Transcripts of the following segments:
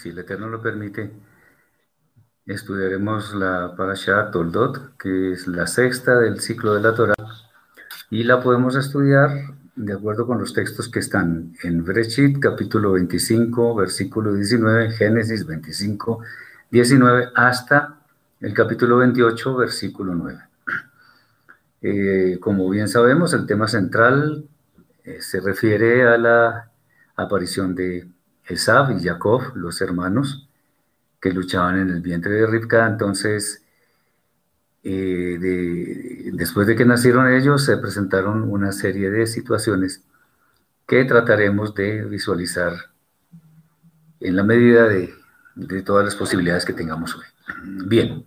si el Eterno lo permite, estudiaremos la Parashat Toldot, que es la sexta del ciclo de la Torah, y la podemos estudiar de acuerdo con los textos que están en Brechit, capítulo 25, versículo 19, Génesis 25, 19, hasta el capítulo 28, versículo 9. Eh, como bien sabemos, el tema central eh, se refiere a la aparición de Esav y Jacob, los hermanos que luchaban en el vientre de Rivka. Entonces, eh, después de que nacieron ellos, se presentaron una serie de situaciones que trataremos de visualizar en la medida de, todas las posibilidades que tengamos hoy. Bien.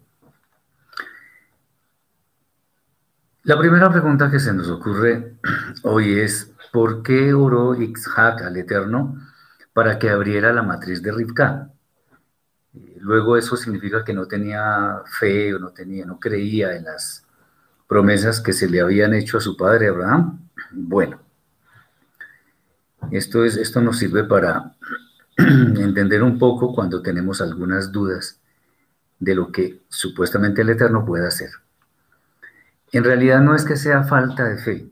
La primera pregunta que se nos ocurre hoy es, ¿por qué oró Ixhac al Eterno para que abriera la matriz de Rivka? Luego eso significa que no tenía fe o no tenía, no creía en las promesas que se le habían hecho a su padre Abraham. Bueno, esto, es, esto nos sirve para entender un poco cuando tenemos algunas dudas de lo que supuestamente el Eterno puede hacer. En realidad no es que sea falta de fe,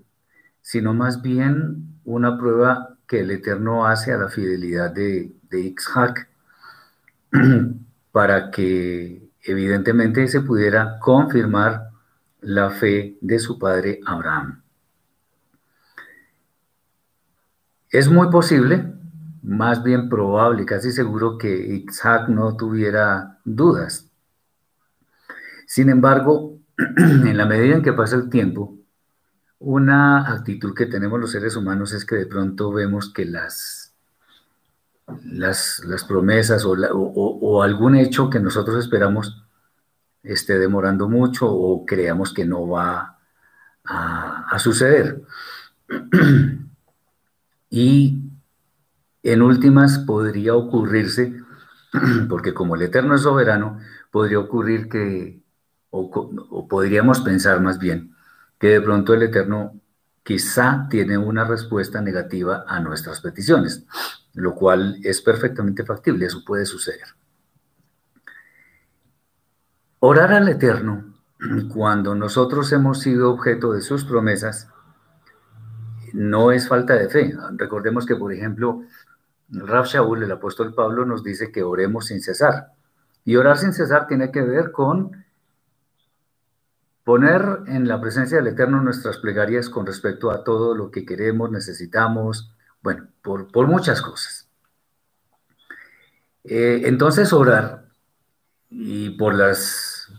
sino más bien una prueba que el Eterno hace a la fidelidad de, de para que evidentemente se pudiera confirmar la fe de su padre Abraham. Es muy posible, más bien probable, casi seguro que Isaac no tuviera dudas. Sin embargo, en la medida en que pasa el tiempo, una actitud que tenemos los seres humanos es que de pronto vemos que las, las, promesas o, algún hecho que nosotros esperamos esté demorando mucho o creamos que no va a, a suceder. y en últimas podría ocurrirse, porque como el Eterno es soberano, podría ocurrir que, o podríamos pensar más bien, que de pronto el Eterno quizá tiene una respuesta negativa a nuestras peticiones, lo cual es perfectamente factible, eso puede suceder. Orar al Eterno cuando nosotros hemos sido objeto de sus promesas no es falta de fe. Recordemos que, por ejemplo, Rav Shaul, el apóstol Pablo, nos dice que oremos sin cesar. Y orar sin cesar tiene que ver con Poner en la presencia del Eterno nuestras plegarias con respecto a todo lo que queremos, necesitamos, bueno, por, muchas cosas. Eh, entonces orar y por, las,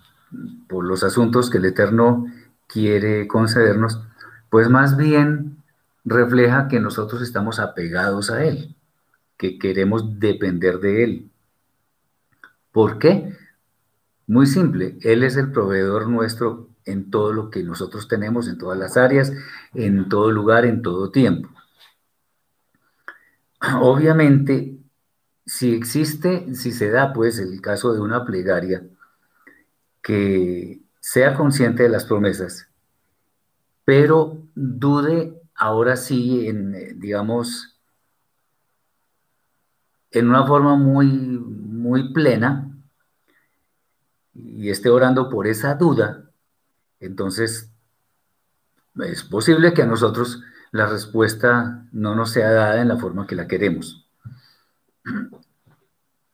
por los asuntos que el Eterno quiere concedernos, pues más bien refleja que nosotros estamos apegados a Él, que queremos depender de Él. ¿Por qué? Muy simple, Él es el proveedor nuestro en todo lo que nosotros tenemos, en todas las áreas, en todo lugar, en todo tiempo. Obviamente, si existe, si se da pues el caso de una plegaria que sea consciente de las promesas, pero dude ahora sí en, digamos, en una forma muy, muy plena y esté orando por esa duda, entonces, es posible que a nosotros la respuesta no nos sea dada en la forma que la queremos.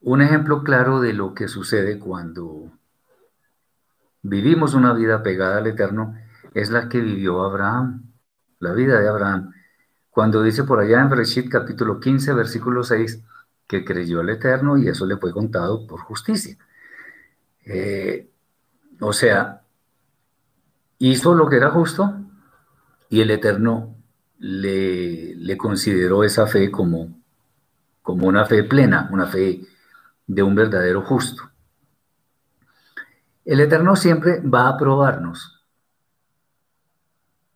Un ejemplo claro de lo que sucede cuando vivimos una vida pegada al Eterno es la que vivió Abraham, la vida de Abraham, cuando dice por allá en Bereshit capítulo 15, versículo 6, que creyó al Eterno y eso le fue contado por justicia. Eh, o sea, hizo lo que era justo y el Eterno le, consideró esa fe como, como una fe plena, una fe de un verdadero justo. El Eterno siempre va a probarnos.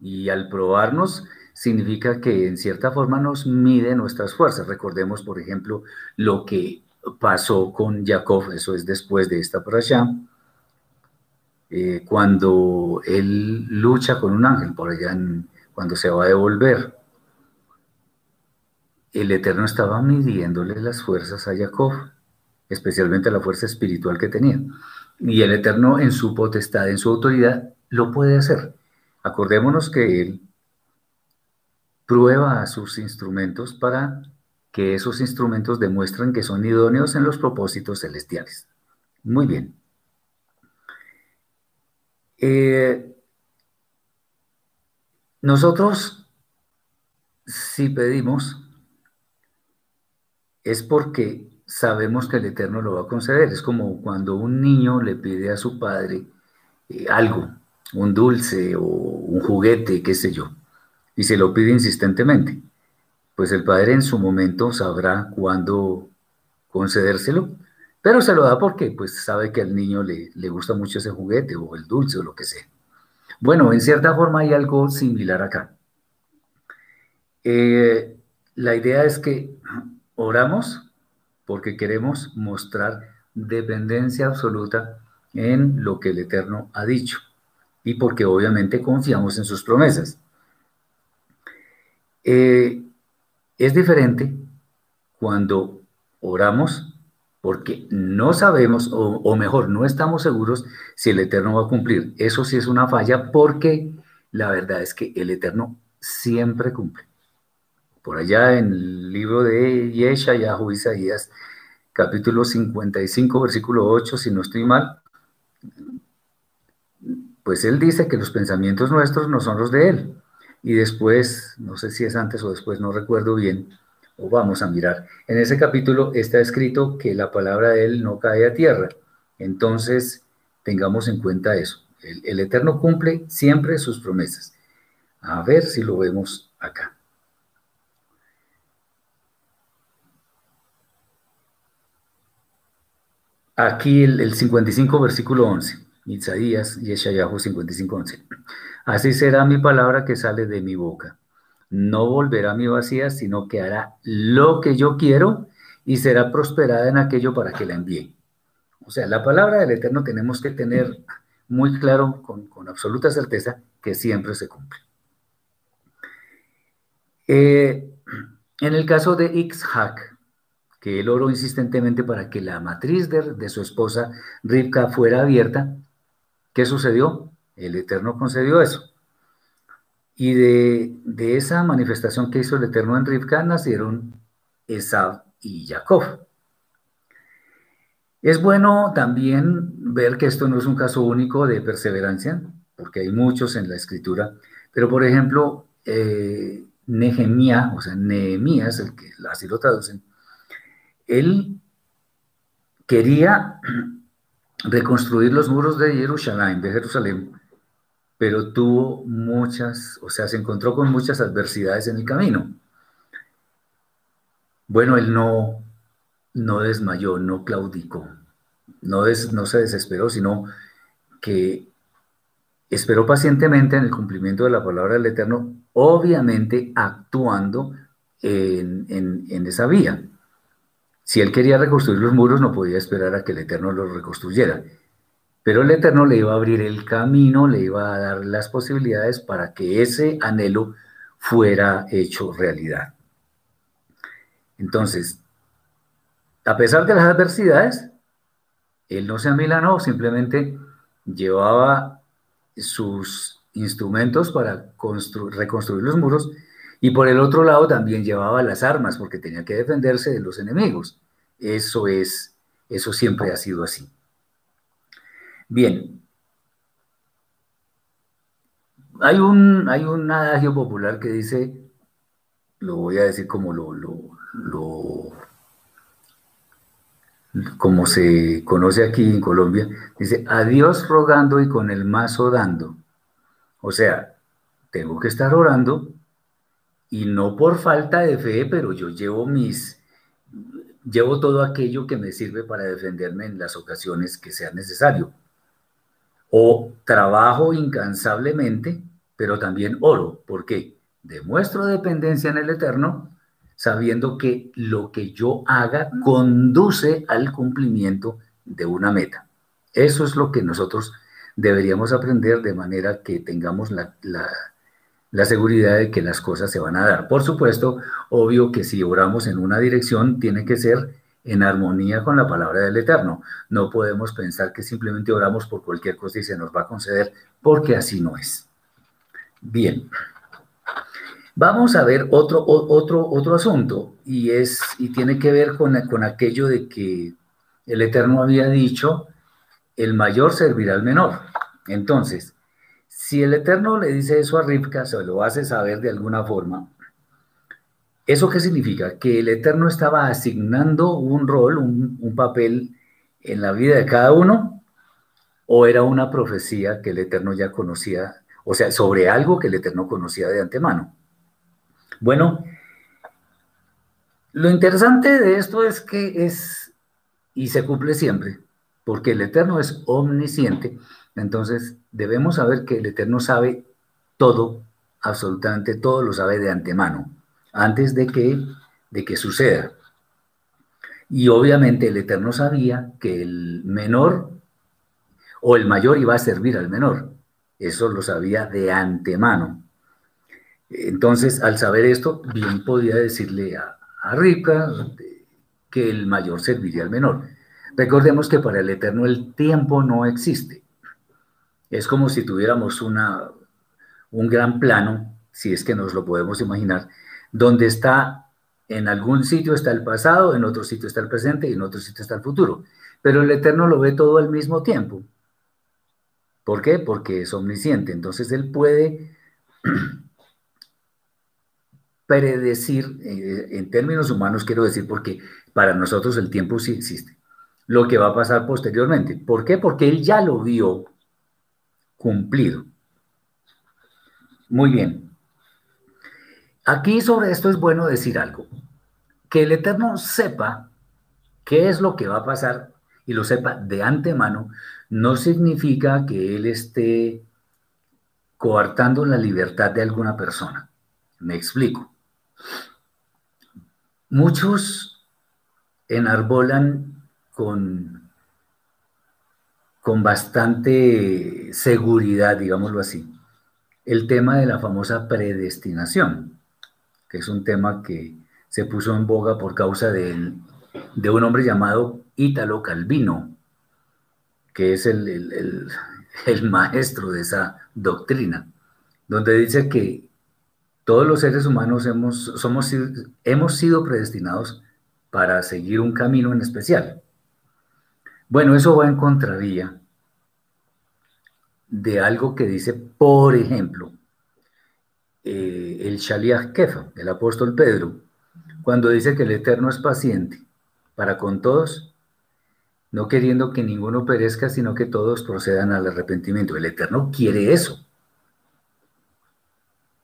Y al probarnos significa que en cierta forma nos mide nuestras fuerzas. Recordemos, por ejemplo, lo que pasó con Jacob, eso es después de esta parasha, eh, cuando él lucha con un ángel por allá, cuando se va a devolver. el Eterno estaba midiéndole las fuerzas a Jacob, especialmente la fuerza espiritual que tenía. Y el Eterno en su potestad, en su autoridad, lo puede hacer. Acordémonos que Él prueba a sus instrumentos para que esos instrumentos demuestren que son idóneos en los propósitos celestiales. Muy bien. Eh, nosotros, si pedimos, es porque sabemos que el Eterno lo va a conceder. Es como cuando un niño le pide a su padre eh, algo, un dulce o un juguete, qué sé yo, y se lo pide insistentemente. Pues el padre en su momento sabrá cuándo concedérselo, pero se lo da porque pues sabe que al niño le, le gusta mucho ese juguete o el dulce o lo que sea. Bueno, en cierta forma hay algo similar acá. Eh, la idea es que oramos porque queremos mostrar dependencia absoluta en lo que el Eterno ha dicho y porque obviamente confiamos en sus promesas. Eh, es diferente cuando oramos porque no sabemos, o, mejor, no estamos seguros si el Eterno va a cumplir. Eso sí es una falla porque la verdad es que el Eterno siempre cumple. Por allá en el libro de Yeshayahu Isaías, capítulo 55, versículo 8, si no estoy mal, pues él dice que los pensamientos nuestros no son los de él. Y después, no sé si es antes o después, no recuerdo bien, o vamos a mirar. En ese capítulo está escrito que la palabra de él no cae a tierra. Entonces, tengamos en cuenta eso. El, el Eterno cumple siempre sus promesas. A ver si lo vemos acá. Aquí el, 55, versículo 11. Isaías, Yeshayahu 55, 11. Así será mi palabra que sale de mi boca. No volverá a mi vacía, sino que hará lo que yo quiero y será prosperada en aquello para que la envíe. O sea, la palabra del Eterno tenemos que tener muy claro, con, absoluta certeza, que siempre se cumple. Eh, en el caso de Ixhak, que él oró insistentemente para que la matriz de, su esposa Rivka fuera abierta. ¿Qué sucedió? El Eterno concedió eso. Y de, esa manifestación que hizo el Eterno en Rivka nacieron Esab y Jacob. Es bueno también ver que esto no es un caso único de perseverancia, porque hay muchos en la escritura, pero por ejemplo, eh, Nehemías, o sea, Nehemías, el que así lo traducen, él quería reconstruir los muros de Jerusalén, de Jerusalén, pero tuvo muchas, o sea, se encontró con muchas adversidades en el camino. Bueno, él no, no desmayó, no claudicó, no, se desesperó, sino que esperó pacientemente en el cumplimiento de la palabra del Eterno, obviamente actuando en, en esa vía. Si él quería reconstruir los muros, no podía esperar a que el Eterno los reconstruyera. Pero el Eterno le iba a abrir el camino, le iba a dar las posibilidades para que ese anhelo fuera hecho realidad. Entonces, a pesar de las adversidades, él no se amilanó, simplemente llevaba sus instrumentos para reconstruir los muros y por el otro lado también llevaba las armas porque tenía que defenderse de los enemigos. Eso es, eso siempre ha sido así. Bien. Hay un, hay un adagio popular que dice, lo voy a decir como lo, lo, como se conoce aquí en Colombia, dice, adiós rogando y con el mazo dando. O sea, tengo que estar orando y no por falta de fe, pero yo llevo mis, llevo todo aquello que me sirve para defenderme en las ocasiones que sea necesario. O trabajo incansablemente, pero también oro. ¿Por qué? Demuestro dependencia en el Eterno, sabiendo que lo que yo haga conduce al cumplimiento de una meta. Eso es lo que nosotros deberíamos aprender de manera que tengamos la la seguridad de que las cosas se van a dar. Por supuesto, obvio que si oramos en una dirección, tiene que ser en armonía con la palabra del Eterno. No podemos pensar que simplemente oramos por cualquier cosa y se nos va a conceder, porque así no es. Bien. Vamos a ver otro, otro, otro asunto y, es, y tiene que ver con, con aquello de que el Eterno había dicho, el mayor servirá al menor. Entonces, si el Eterno le dice eso a Ripka, se lo hace saber de alguna forma, ¿eso qué significa? Que el Eterno estaba asignando un rol, un, papel en la vida de cada uno, o era una profecía que el Eterno ya conocía, o sea, sobre algo que el Eterno conocía de antemano. Bueno, lo interesante de esto es que es, y se cumple siempre, porque el Eterno es omnisciente, entonces debemos saber que el Eterno sabe todo, absolutamente todo lo sabe de antemano, antes de que, de que suceda. Y obviamente el Eterno sabía que el menor o el mayor iba a servir al menor. Eso lo sabía de antemano. Entonces, al saber esto, bien podía decirle a, a que el mayor serviría al menor. Recordemos que para el Eterno el tiempo no existe. Es como si tuviéramos una, un gran plano, si es que nos lo podemos imaginar, donde está en algún sitio está el pasado, en otro sitio está el presente y en otro sitio está el futuro. Pero el Eterno lo ve todo al mismo tiempo. ¿Por qué? Porque es omnisciente. Entonces Él puede predecir, eh, en términos humanos quiero decir, porque para nosotros el tiempo sí existe, lo que va a pasar posteriormente. ¿Por qué? Porque él ya lo vio cumplido. Muy bien. Aquí sobre esto es bueno decir algo. Que el Eterno sepa qué es lo que va a pasar y lo sepa de antemano, no significa que él esté coartando la libertad de alguna persona. Me explico. Muchos enarbolan con, con bastante seguridad, digámoslo así, el tema de la famosa predestinación, que es un tema que se puso en boga por causa de, un hombre llamado Ítalo Calvino, que es el, el maestro de esa doctrina, donde dice que todos los seres humanos hemos, somos, hemos sido predestinados para seguir un camino en especial. Bueno, eso va en contravía de algo que dice, por ejemplo, el Shaliach Kefa, el apóstol Pedro, cuando dice que el Eterno es paciente para con todos, no queriendo que ninguno perezca, sino que todos procedan al arrepentimiento. El Eterno quiere eso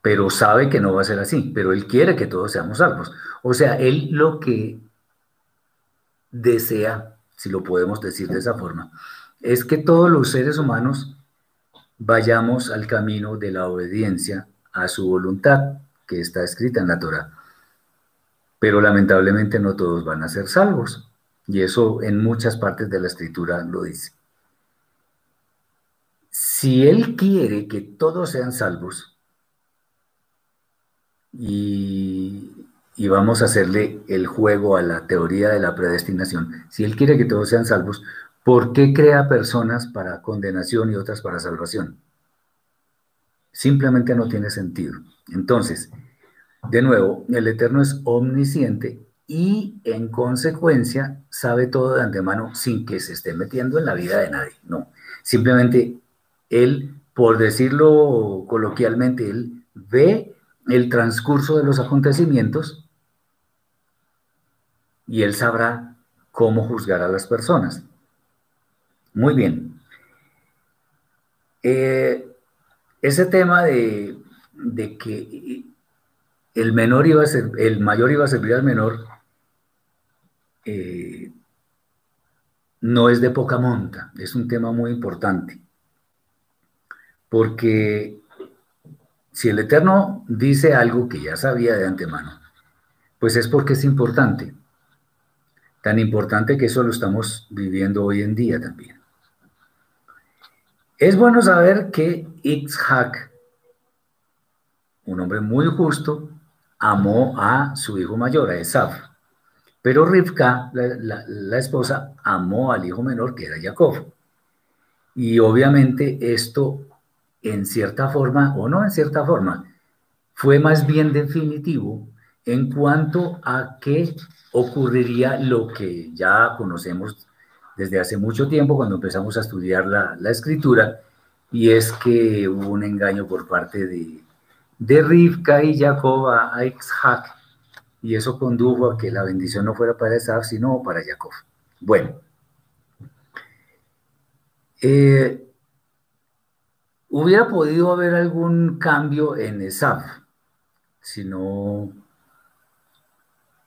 pero sabe que no va a ser así, pero Él quiere que todos seamos salvos. O sea, Él lo que desea, si lo podemos decir de esa forma, es que todos los seres humanos vayamos al camino de la obediencia a su voluntad, que está escrita en la Torah. Pero lamentablemente no todos van a ser salvos, y eso en muchas partes de la escritura lo dice. Si Él quiere que todos sean salvos, y, vamos a hacerle el juego a la teoría de la predestinación. Si Él quiere que todos sean salvos, ¿por qué crea personas para condenación y otras para salvación? Simplemente no tiene sentido. Entonces, de nuevo, el Eterno es omnisciente y en consecuencia sabe todo de antemano sin que se esté metiendo en la vida de nadie. No, simplemente Él, por decirlo coloquialmente, Él ve el transcurso de los acontecimientos y él sabrá cómo juzgar a las personas. Muy bien. Eh, ese tema de, que el menor iba a ser, el mayor iba a servir al menor, eh, no es de poca monta, es un tema muy importante. Porque si el Eterno dice algo que ya sabía de antemano, pues es porque es importante. Tan importante que eso lo estamos viviendo hoy en día también. Es bueno saber que Itzhak, un hombre muy justo, amó a su hijo mayor, a Esaf. Pero Rivka, la, esposa, amó al hijo menor, que era Jacob. Y obviamente esto, en cierta forma, o no en cierta forma, fue más bien definitivo en cuanto a que ocurriría lo que ya conocemos desde hace mucho tiempo cuando empezamos a estudiar la, la escritura, y es que hubo un engaño por parte de, de Rivka y Jacob a, Isaac, y eso condujo a que la bendición no fuera para Esaf, sino para Jacob. Bueno, eh, hubiera podido haber algún cambio en Esaf, si no,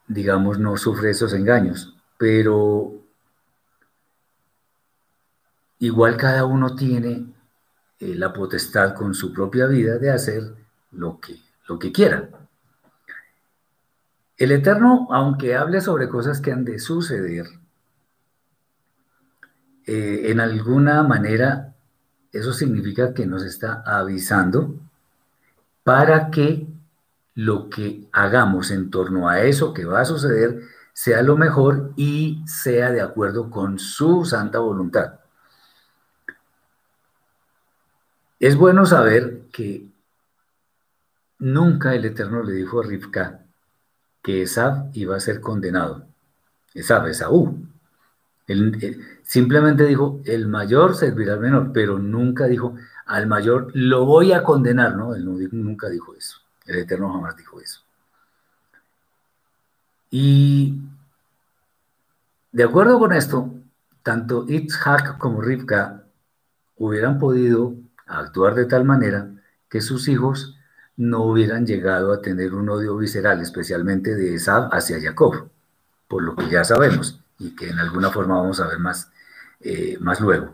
digamos, no sufre esos engaños, pero igual cada uno tiene eh, la potestad con su propia vida de hacer lo que, lo que quiera. El Eterno, aunque hable sobre cosas que han de suceder, eh, en alguna manera eso significa que nos está avisando para que lo que hagamos en torno a eso que va a suceder sea lo mejor y sea de acuerdo con su santa voluntad. Es bueno saber que Nunca el Eterno le dijo a Rivka que Esab iba a ser condenado. Esab, Esaú. Él, simplemente dijo, el mayor servirá al menor, pero nunca dijo, al mayor lo voy a condenar, ¿no? Él nunca dijo eso. El Eterno jamás dijo eso. Y de acuerdo con esto, tanto Itzhak como Rivka hubieran podido actuar de tal manera que sus hijos no hubieran llegado a tener un odio visceral, especialmente de Esab hacia Jacob, por lo que ya sabemos y que en alguna forma vamos a ver más, eh, más luego.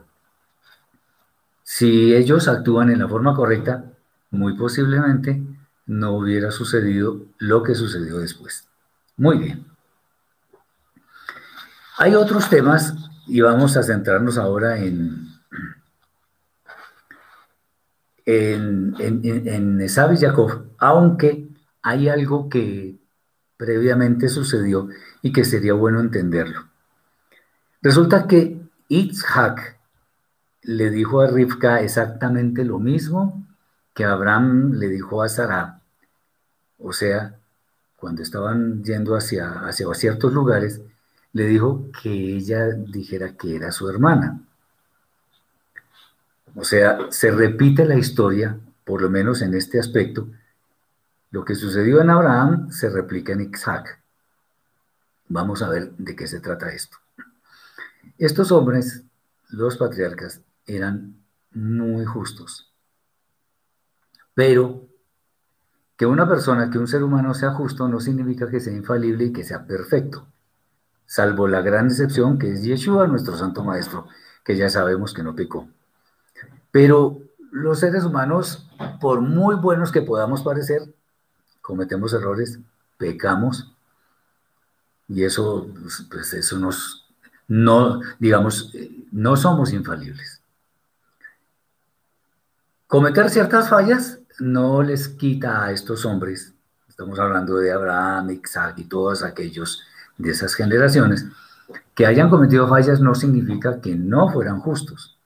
Si ellos actúan en la forma correcta, muy posiblemente no hubiera sucedido lo que sucedió después. Muy bien. Hay otros temas y vamos a centrarnos ahora en, en, en, Jacob, aunque hay algo que previamente sucedió y que sería bueno entenderlo. Resulta que Itzhak le dijo a Rivka exactamente lo mismo que Abraham le dijo a Sarah. O sea, cuando estaban yendo hacia, hacia ciertos lugares, le dijo que ella dijera que era su hermana. O sea, se repite la historia, por lo menos en este aspecto. Lo que sucedió en Abraham se replica en Isaac. Vamos a ver de qué se trata esto. Estos hombres, los patriarcas, eran muy justos. Pero que una persona, que un ser humano sea justo no significa que sea infalible y que sea perfecto, salvo la gran excepción que es Yeshua, nuestro santo maestro, que ya sabemos que no pecó. Pero los seres humanos, por muy buenos que podamos parecer, cometemos errores, pecamos, y eso, pues eso nos, no, digamos, no somos infalibles. Cometer ciertas fallas no les quita a estos hombres, estamos hablando de Abraham, Isaac y todos aquellos de esas generaciones, que hayan cometido fallas no significa que no fueran justos.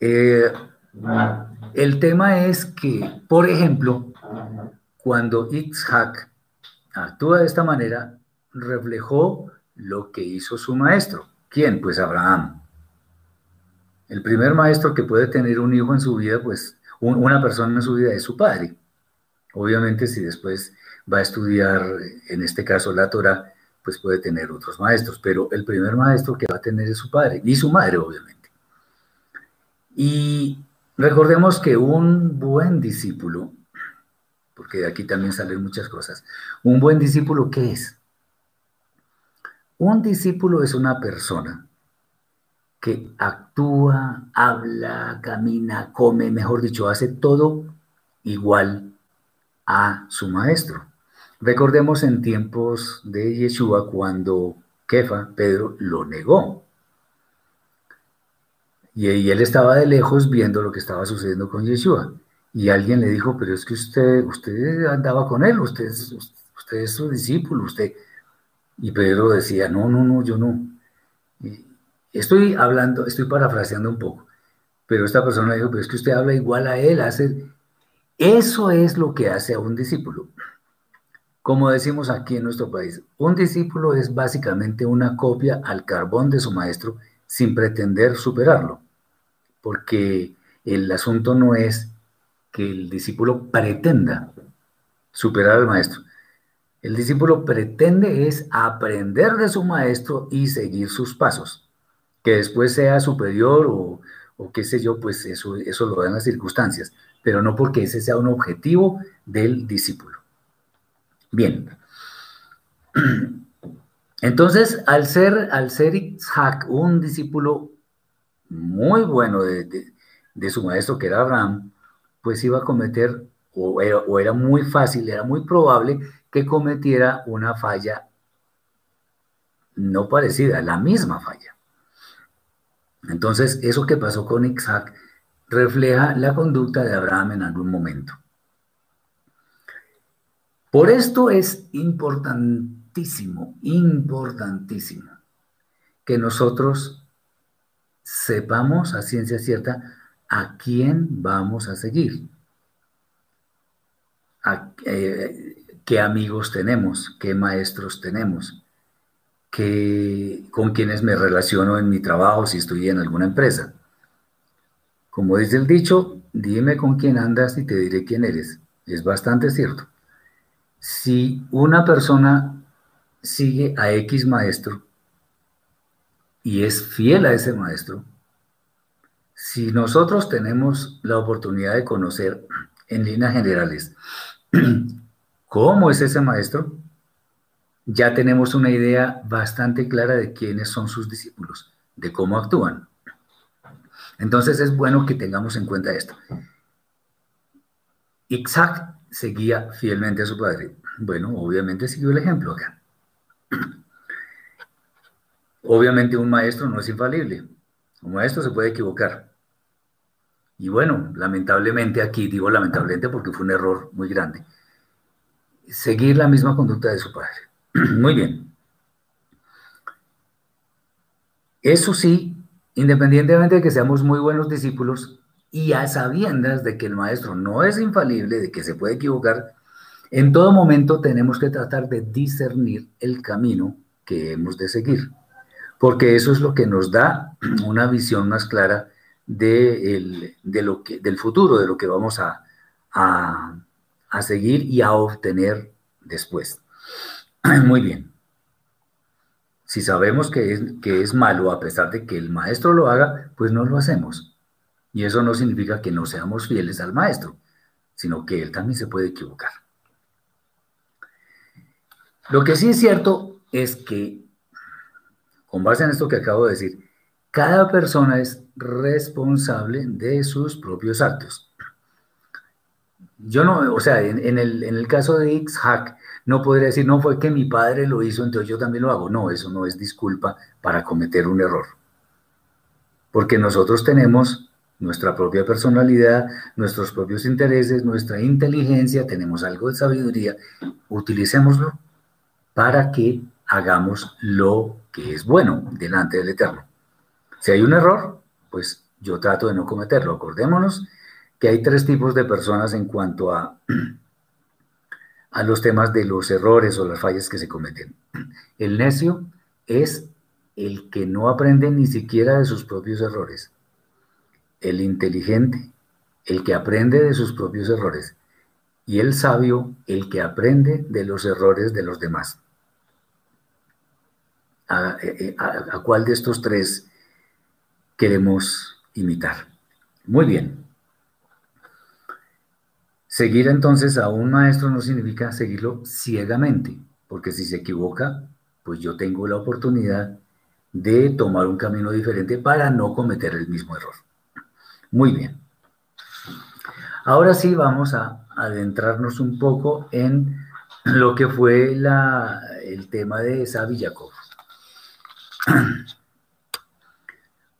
Eh, el tema es que, por ejemplo, cuando Itzhak actúa de esta manera, reflejó lo que hizo su maestro. ¿Quién? Pues Abraham. El primer maestro que puede tener un hijo en su vida, pues una persona en su vida es su padre. Obviamente si después va a estudiar, en este caso la Torah, pues puede tener otros maestros, pero el primer maestro que va a tener es su padre y su madre, obviamente. Y recordemos que un buen discípulo, porque de aquí también salen muchas cosas, un buen discípulo, ¿qué es? Un discípulo es una persona que actúa, habla, camina, come, mejor dicho, hace todo igual a su maestro. Recordemos en tiempos de Yeshua cuando Kefa, Pedro, lo negó. Y, él estaba de lejos viendo lo que estaba sucediendo con Yeshua. Y alguien le dijo, pero es que usted, usted andaba con él, usted, usted es su discípulo, usted. Y Pedro decía, no, no, no, yo no. estoy hablando, estoy parafraseando un poco, pero esta persona dijo, pero es que usted habla igual a él, hace... Eso es lo que hace a un discípulo. Como decimos aquí en nuestro país, un discípulo es básicamente una copia al carbón de su maestro sin pretender superarlo, porque el asunto no es que el discípulo pretenda superar al maestro. El discípulo pretende es aprender de su maestro y seguir sus pasos. Que después sea superior o, qué sé yo, pues eso, eso lo dan las circunstancias, pero no porque ese sea un objetivo del discípulo. Bien. Entonces, al ser, al ser un discípulo muy bueno de, su maestro, que era Abraham, pues iba a cometer, o era, muy fácil, era muy probable que cometiera una falla no parecida, la misma falla. Entonces, eso que pasó con Isaac refleja la conducta de Abraham en algún momento. Por esto es importantísimo, importantísimo, que nosotros sepamos a ciencia cierta a quién vamos a seguir, eh, qué amigos tenemos, qué maestros tenemos, con quiénes me relaciono en mi trabajo si estoy en alguna empresa. Como dice el dicho, dime con quién andas y te diré quién eres. Es bastante cierto si una persona sigue a X maestro y es fiel a ese maestro, si nosotros tenemos la oportunidad de conocer en líneas generales cómo es ese maestro, ya tenemos una idea bastante clara de quiénes son sus discípulos, de cómo actúan. Entonces es bueno que tengamos en cuenta esto. Isaac seguía fielmente a su padre. Bueno, obviamente siguió el ejemplo acá. Obviamente un maestro no es infalible. Un maestro se puede equivocar. Y bueno, lamentablemente aquí digo lamentablemente porque fue un error muy grande. Seguir la misma conducta de su padre. Muy bien. Eso sí, independientemente de que seamos muy buenos discípulos, y a sabiendas de que el maestro no es infalible, de que se puede equivocar, en todo momento tenemos que tratar de discernir el camino que hemos de seguir, porque eso es lo que nos da una visión más clara de, lo que, del futuro, de lo que vamos a, a seguir y a obtener después. Muy bien. Si sabemos que es, que es malo a pesar de que el maestro lo haga, pues no lo hacemos. Y eso no significa que no seamos fieles al maestro, sino que él también se puede equivocar. Lo que sí es cierto es que, con base en esto que acabo de decir, cada persona es responsable de sus propios actos. Yo no, o sea, en, el, en el, caso de X-Hack, no podría decir, no fue que mi padre lo hizo, entonces yo también lo hago. No, eso no es disculpa para cometer un error. Porque nosotros tenemos nuestra propia personalidad, nuestros propios intereses, nuestra inteligencia, tenemos algo de sabiduría, utilicémoslo para que hagamos lo que es bueno delante del Eterno. Si hay un error, pues yo trato de no cometerlo. Acordémonos que hay tres tipos de personas en cuanto a, a los temas de los errores o las fallas que se cometen. El necio es el que no aprende ni siquiera de sus propios errores el inteligente, el que aprende de sus propios errores, y el sabio, el que aprende de los errores de los demás. ¿A, cuál de estos tres queremos imitar? Muy bien. Seguir entonces a un maestro no significa seguirlo ciegamente, porque si se equivoca, pues yo tengo la oportunidad de tomar un camino diferente para no cometer el mismo error. Muy bien. Ahora sí vamos a adentrarnos un poco en lo que fue el tema de Jacob.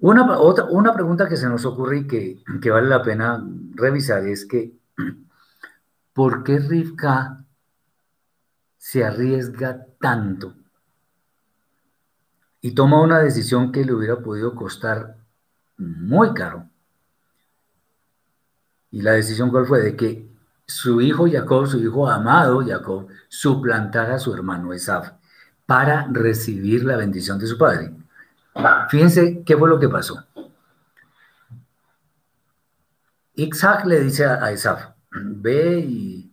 Una, otra, una pregunta que se nos ocurre y que, que vale la pena revisar es que ¿por qué Rivka se arriesga tanto y toma una decisión que le hubiera podido costar muy caro? Y la decisión cuál fue? De que su hijo Jacob, su hijo amado Jacob, suplantara a su hermano Esaf para recibir la bendición de su padre. Fíjense qué fue lo que pasó. Isaac le dice a Esaf, ve y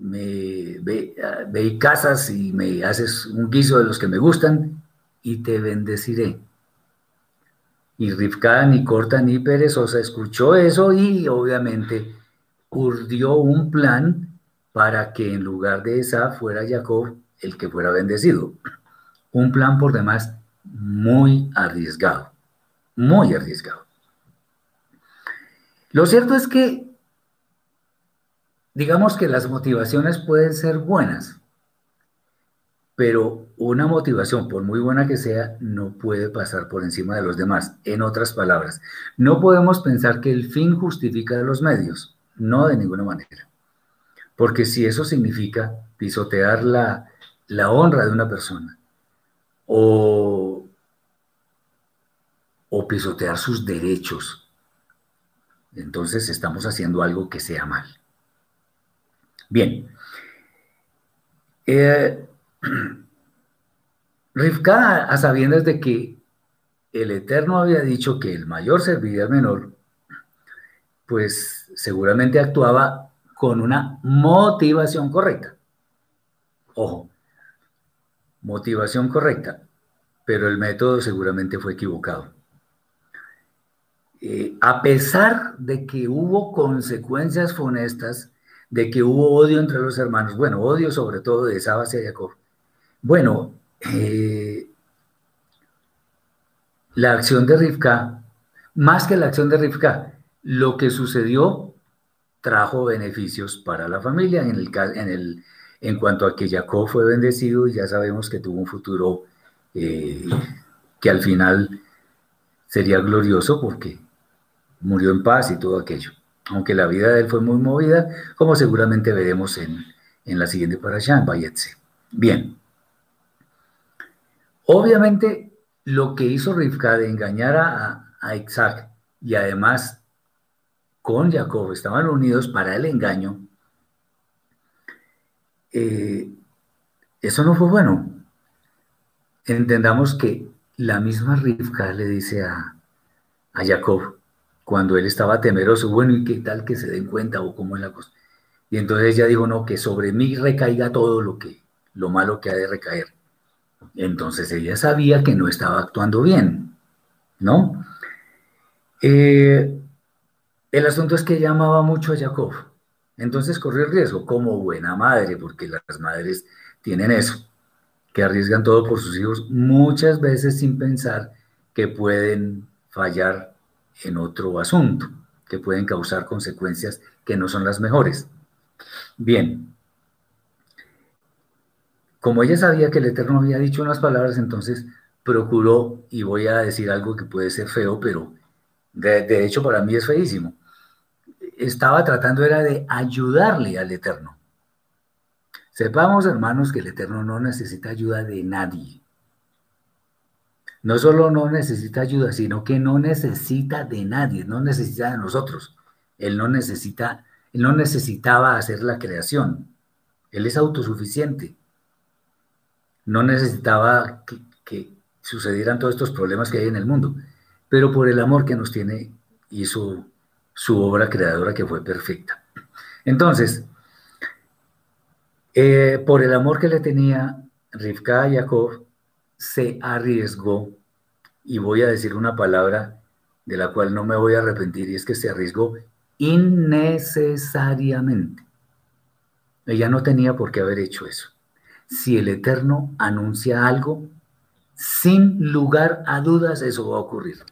me ve, y casas y me haces un guiso de los que me gustan y te bendeciré. Y Rivka, ni corta ni perezosa, escuchó eso y obviamente urdió un plan para que en lugar de esa fuera Jacob el que fuera bendecido. Un plan por demás muy arriesgado, muy arriesgado. Lo cierto es que, digamos que las motivaciones pueden ser buenas, pero una motivación, por muy buena que sea, no puede pasar por encima de los demás. En otras palabras, no podemos pensar que el fin justifica los medios, no de ninguna manera. Porque si eso significa pisotear la, la honra de una persona o, pisotear sus derechos, entonces estamos haciendo algo que sea mal. Bien. Eh, Rivka, a sabiendas de que el Eterno había dicho que el mayor serviría al menor, pues seguramente actuaba con una motivación correcta. Ojo, motivación correcta, pero el método seguramente fue equivocado. Eh, a pesar de que hubo consecuencias funestas, de que hubo odio entre los hermanos, bueno, odio sobre todo de Saba hacia Jacob. Bueno, eh, la acción de Rivka, más que la acción de Rivka, lo que sucedió trajo beneficios para la familia en, el, en, el, en cuanto a que Jacob fue bendecido ya sabemos que tuvo un futuro eh, que al final sería glorioso porque murió en paz y todo aquello. Aunque la vida de él fue muy movida, como seguramente veremos en, la siguiente parasha, en Bayetse. Bien. Obviamente, lo que hizo Rivka de engañar a, a Isaac y además con Jacob estaban unidos para el engaño, eh, eso no fue bueno. Entendamos que la misma Rivka le dice a, a Jacob, cuando él estaba temeroso, bueno, ¿y qué tal que se den cuenta o cómo es la cosa? Y entonces ella dijo, no, que sobre mí recaiga todo lo que, lo malo que ha de recaer. Entonces ella sabía que no estaba actuando bien, ¿no? Eh, el asunto es que ella amaba mucho a Jacob. Entonces corrió el riesgo como buena madre, porque las madres tienen eso, que arriesgan todo por sus hijos muchas veces sin pensar que pueden fallar en otro asunto, que pueden causar consecuencias que no son las mejores. Bien, como ella sabía que el Eterno había dicho unas palabras, entonces procuró, y voy a decir algo que puede ser feo, pero de, hecho para mí es feísimo, estaba tratando era de ayudarle al Eterno. Sepamos, hermanos, que el Eterno no necesita ayuda de nadie no solo no necesita ayuda, sino que no necesita de nadie, no necesita de nosotros. Él no necesita, él no necesitaba hacer la creación. Él es autosuficiente. No necesitaba que, sucedieran todos estos problemas que hay en el mundo, pero por el amor que nos tiene hizo su obra creadora que fue perfecta. Entonces, eh, por el amor que le tenía Rivka a Jacob, se arriesgó, y voy a decir una palabra de la cual no me voy a arrepentir, y es que se arriesgó innecesariamente. Ella no tenía por qué haber hecho eso. Si el Eterno anuncia algo, sin lugar a dudas eso va a ocurrir.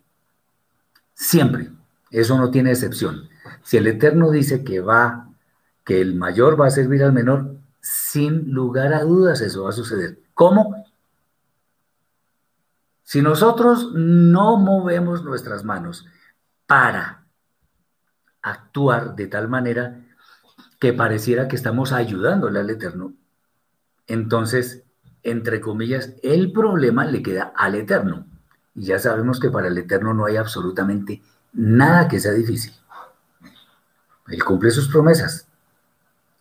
Siempre. Eso no tiene excepción. Si el Eterno dice que va, que el mayor va a servir al menor, sin lugar a dudas eso va a suceder. ¿Cómo? Si nosotros no movemos nuestras manos para actuar de tal manera que pareciera que estamos ayudándole al Eterno, entonces, entre comillas, el problema le queda al Eterno. Y ya sabemos que para el Eterno no hay absolutamente nada que sea difícil. Él cumple sus promesas.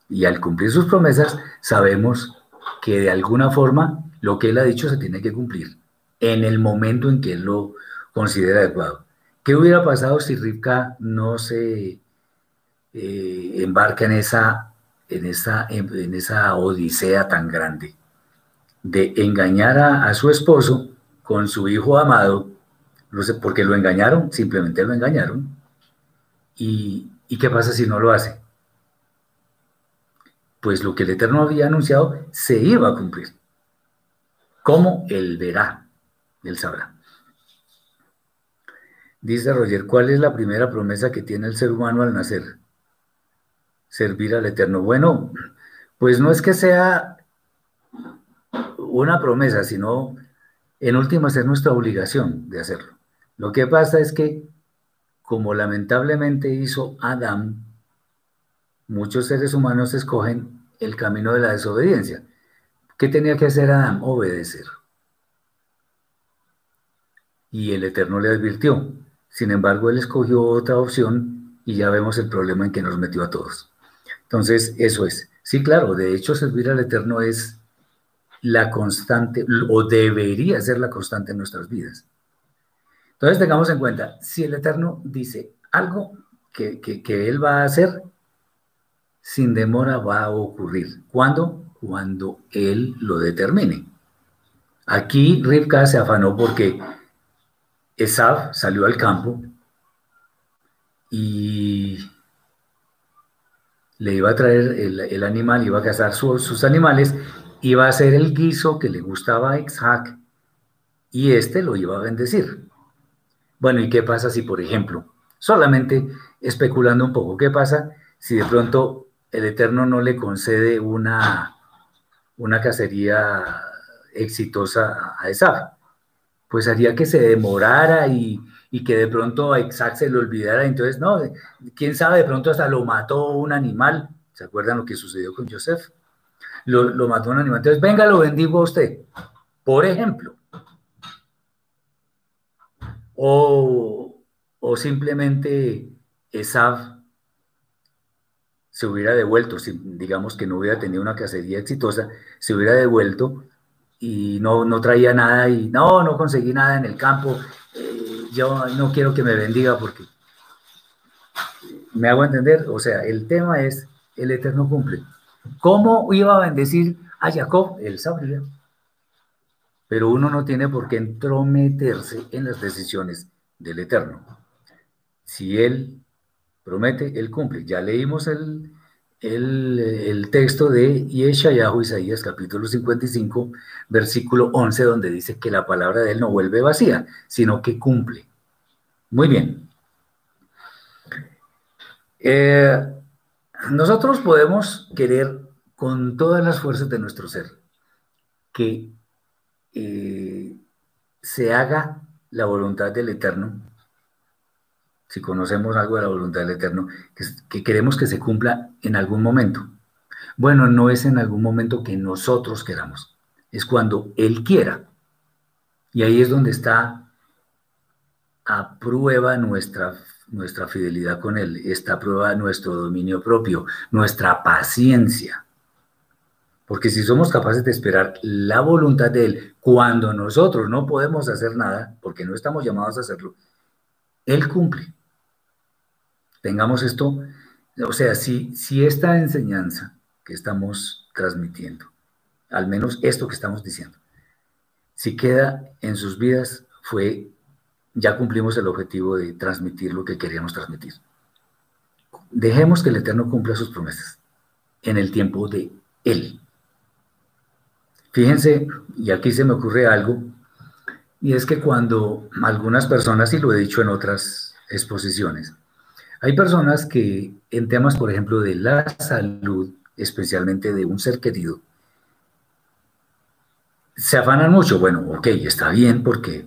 Y al cumplir sus promesas, sabemos que de alguna forma lo que él ha dicho se tiene que cumplir en el momento en que él lo considera adecuado. ¿Qué hubiera pasado si Rivka no se eh, embarca en esa, en, esa, en, esa odisea tan grande de engañar a, su esposo con su hijo amado? Porque lo engañaron, simplemente lo engañaron. ¿Y, ¿Y qué pasa si no lo hace? Pues lo que el Eterno había anunciado se iba a cumplir. ¿Cómo? Él verá, él sabrá. Dice Roger, ¿cuál es la primera promesa que tiene el ser humano al nacer? Servir al Eterno. Bueno, pues no es que sea una promesa, sino en última es nuestra obligación de hacerlo. Lo que pasa es que, como lamentablemente hizo Adán, muchos seres humanos escogen el camino de la desobediencia. ¿Qué tenía que hacer Adán? Obedecer. Y el Eterno le advirtió. Sin embargo, él escogió otra opción y ya vemos el problema en que nos metió a todos. Entonces, eso es. Sí, claro, de hecho, servir al Eterno es la constante, o debería ser la constante en nuestras vidas. Entonces, tengamos en cuenta, si el Eterno dice algo que, que Él va a hacer, sin demora va a ocurrir. ¿Cuándo? Cuando Él lo determine. Aquí Rivka se afanó porque Esaf salió al campo y le iba a traer el, animal, iba a cazar sus animales, iba a hacer el guiso que le gustaba a Isaac y este lo iba a bendecir. Bueno, ¿y qué pasa si, por ejemplo, solamente especulando un poco, qué pasa si de pronto el Eterno no le concede una, una cacería exitosa a Esaf? pues haría que se demorara y, que de pronto a Isaac se le olvidara. Entonces, no, quién sabe, de pronto hasta lo mató un animal. ¿Se acuerdan lo que sucedió con Joseph? Lo, mató un animal. Entonces, venga, lo bendigo a usted. Por ejemplo. O, o simplemente Esaf se hubiera devuelto, si digamos que no hubiera tenido una cacería exitosa, se hubiera devuelto y no, no traía nada y no, no conseguí nada en el campo, eh, yo no quiero que me bendiga porque me hago entender, o sea, el tema es, el Eterno cumple. ¿Cómo iba a bendecir a Jacob? Él sabría. Pero uno no tiene por qué entrometerse en las decisiones del Eterno. Si Él promete, Él cumple. Ya leímos el, el, texto de Yeshayahu, Isaías capítulo 55, versículo 11, donde dice que la palabra de él no vuelve vacía, sino que cumple. Muy bien. Eh, nosotros podemos querer con todas las fuerzas de nuestro ser que eh, se haga la voluntad del Eterno si conocemos algo de la voluntad del Eterno, que, queremos que se cumpla en algún momento. Bueno, no es en algún momento que nosotros queramos, es cuando Él quiera. Y ahí es donde está a prueba nuestra, nuestra fidelidad con Él, está a prueba nuestro dominio propio, nuestra paciencia. Porque si somos capaces de esperar la voluntad de Él cuando nosotros no podemos hacer nada, porque no estamos llamados a hacerlo, Él cumple. Tengamos esto, o sea, si, si esta enseñanza que estamos transmitiendo, al menos esto que estamos diciendo, si queda en sus vidas, fue, ya cumplimos el objetivo de transmitir lo que queríamos transmitir. Dejemos que el Eterno cumpla sus promesas en el tiempo de Él. Fíjense, y aquí se me ocurre algo, y es que cuando algunas personas, y lo he dicho en otras exposiciones, hay personas que en temas, por ejemplo, de la salud, especialmente de un ser querido, se afanan mucho. Bueno, ok, está bien porque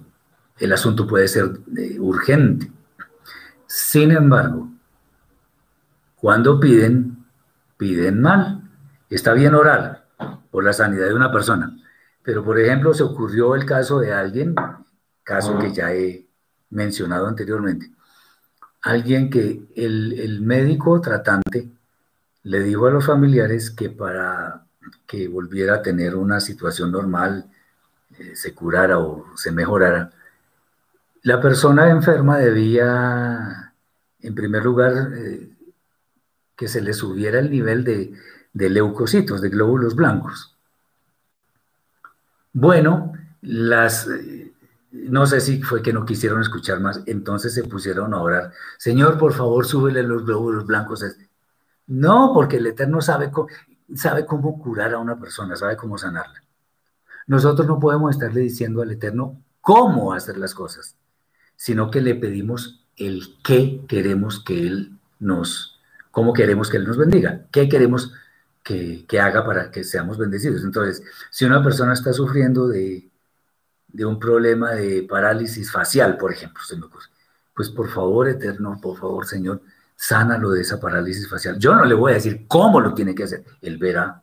el asunto puede ser eh, urgente. Sin embargo, cuando piden, piden mal. Está bien orar por la sanidad de una persona, pero por ejemplo se ocurrió el caso de alguien, caso que ya he mencionado anteriormente, alguien que el, el médico tratante le dijo a los familiares que para que volviera a tener una situación normal, eh, se curara o se mejorara, la persona enferma debía, en primer lugar, eh, que se le subiera el nivel de, leucocitos, de glóbulos blancos. Bueno, las, no sé si fue que no quisieron escuchar más, entonces se pusieron a orar. Señor, por favor, súbele los glóbulos blancos. No, porque el Eterno sabe, sabe cómo curar a una persona, sabe cómo sanarla. Nosotros no podemos estarle diciendo al Eterno cómo hacer las cosas sino que le pedimos el qué queremos que Él nos, cómo queremos que Él nos bendiga, qué queremos que, haga para que seamos bendecidos. Entonces, si una persona está sufriendo de, un problema de parálisis facial, por ejemplo, se me pues por favor, Eterno, por favor, Señor, sánalo de esa parálisis facial. Yo no le voy a decir cómo lo tiene que hacer, Él verá.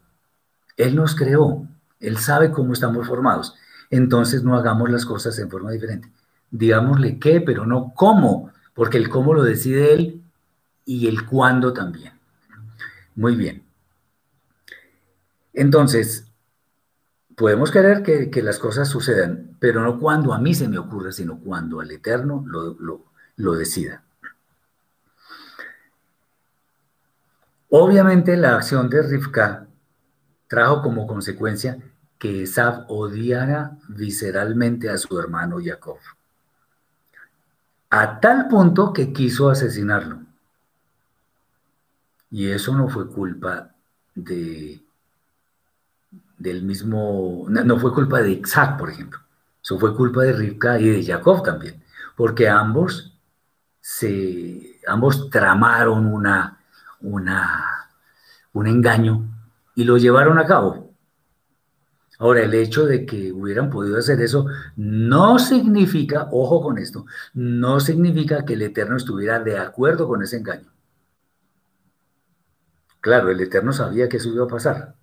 Él nos creó, Él sabe cómo estamos formados. Entonces no hagamos las cosas en forma diferente digámosle qué, pero no cómo, porque el cómo lo decide él y el cuándo también. Muy bien. Entonces, podemos querer que, las cosas sucedan, pero no cuando a mí se me ocurre, sino cuando al Eterno lo, lo decida. Obviamente la acción de Rivka trajo como consecuencia que Esab odiara visceralmente a su hermano Jacob a tal punto que quiso asesinarlo. Y eso no fue culpa de del mismo, no, fue culpa de Isaac, por ejemplo. Eso fue culpa de Rivka y de Jacob también, porque ambos se ambos tramaron una, una un engaño y lo llevaron a cabo. Ahora, el hecho de que hubieran podido hacer eso no significa, ojo con esto, no significa que el Eterno estuviera de acuerdo con ese engaño. Claro, el Eterno sabía que eso iba a pasar,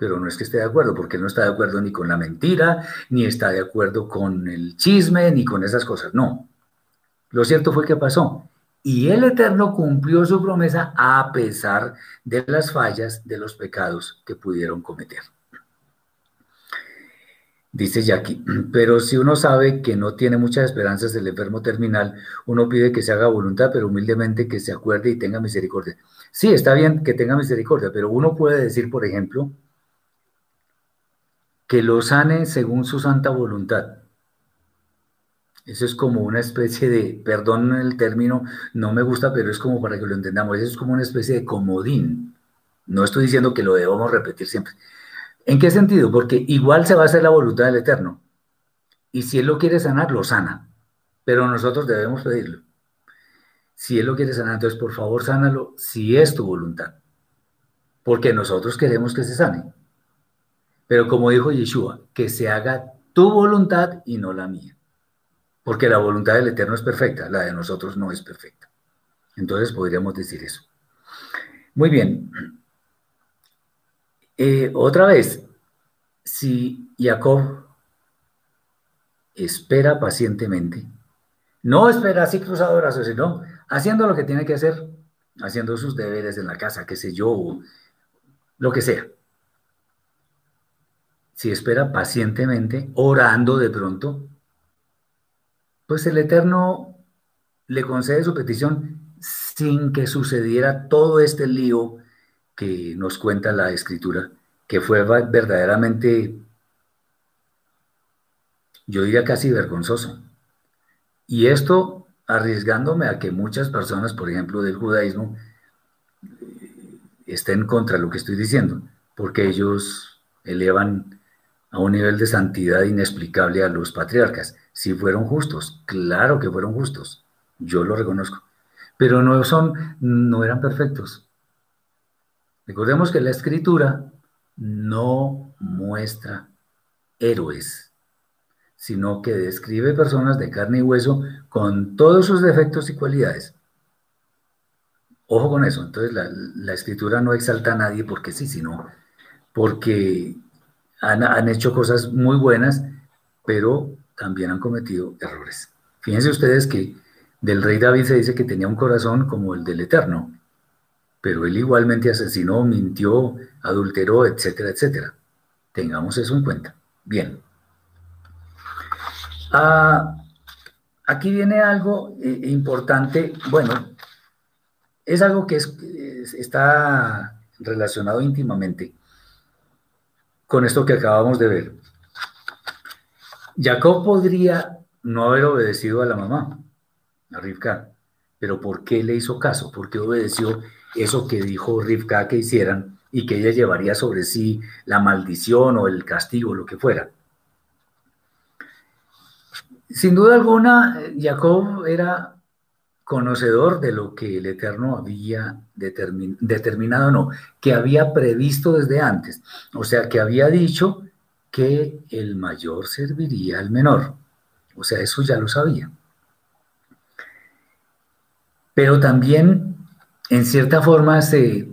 pero no es que esté de acuerdo, porque él no está de acuerdo ni con la mentira, ni está de acuerdo con el chisme, ni con esas cosas. No. Lo cierto fue que pasó. Y el Eterno cumplió su promesa a pesar de las fallas, de los pecados que pudieron cometer. Dice Jackie, pero si uno sabe que no tiene muchas esperanzas del enfermo terminal, uno pide que se haga voluntad, pero humildemente que se acuerde y tenga misericordia. Sí, está bien que tenga misericordia, pero uno puede decir, por ejemplo, que lo sane según su santa voluntad. Eso es como una especie de, perdón el término, no me gusta, pero es como para que lo entendamos, eso es como una especie de comodín. No estoy diciendo que lo debamos repetir siempre, ¿En qué sentido? Porque igual se va a hacer la voluntad del Eterno. Y si Él lo quiere sanar, lo sana. Pero nosotros debemos pedirlo. Si Él lo quiere sanar, entonces por favor sánalo si es tu voluntad. Porque nosotros queremos que se sane. Pero como dijo Yeshua, que se haga tu voluntad y no la mía. Porque la voluntad del Eterno es perfecta, la de nosotros no es perfecta. Entonces podríamos decir eso. Muy bien. Eh, otra vez, si Jacob espera pacientemente, no espera así cruzado brazos, sino haciendo lo que tiene que hacer, haciendo sus deberes en la casa, qué sé yo, lo que sea. Si espera pacientemente, orando de pronto, pues el Eterno le concede su petición sin que sucediera todo este lío que nos cuenta la escritura, que fue verdaderamente, yo diría casi vergonzoso. Y esto arriesgándome a que muchas personas, por ejemplo, del judaísmo, eh, estén contra lo que estoy diciendo, porque ellos elevan a un nivel de santidad inexplicable a los patriarcas. Si fueron justos, claro que fueron justos, yo lo reconozco, pero no son, no eran perfectos. Recordemos que la escritura no muestra héroes, sino que describe personas de carne y hueso con todos sus defectos y cualidades. Ojo con eso. Entonces, la, escritura no exalta a nadie porque sí, sino porque han, hecho cosas muy buenas, pero también han cometido errores. Fíjense ustedes que del rey David se dice que tenía un corazón como el del Eterno, pero él igualmente asesinó, mintió, adulteró, etcétera, etcétera. Tengamos eso en cuenta. Bien. Ah, aquí viene algo eh, importante. Bueno, es algo que está relacionado íntimamente con esto que acabamos de ver. Jacob podría no haber obedecido a la mamá, a Rivka, pero ¿por qué le hizo caso? ¿Por qué obedeció eso que dijo Rivka que hicieran y que ella llevaría sobre sí la maldición o el castigo, lo que fuera? Sin duda alguna, Jacob era conocedor de lo que el Eterno había determinado, no, que había previsto desde antes. O sea, que había dicho que el mayor serviría al menor. O sea, eso ya lo sabía. Pero también, en cierta forma, se,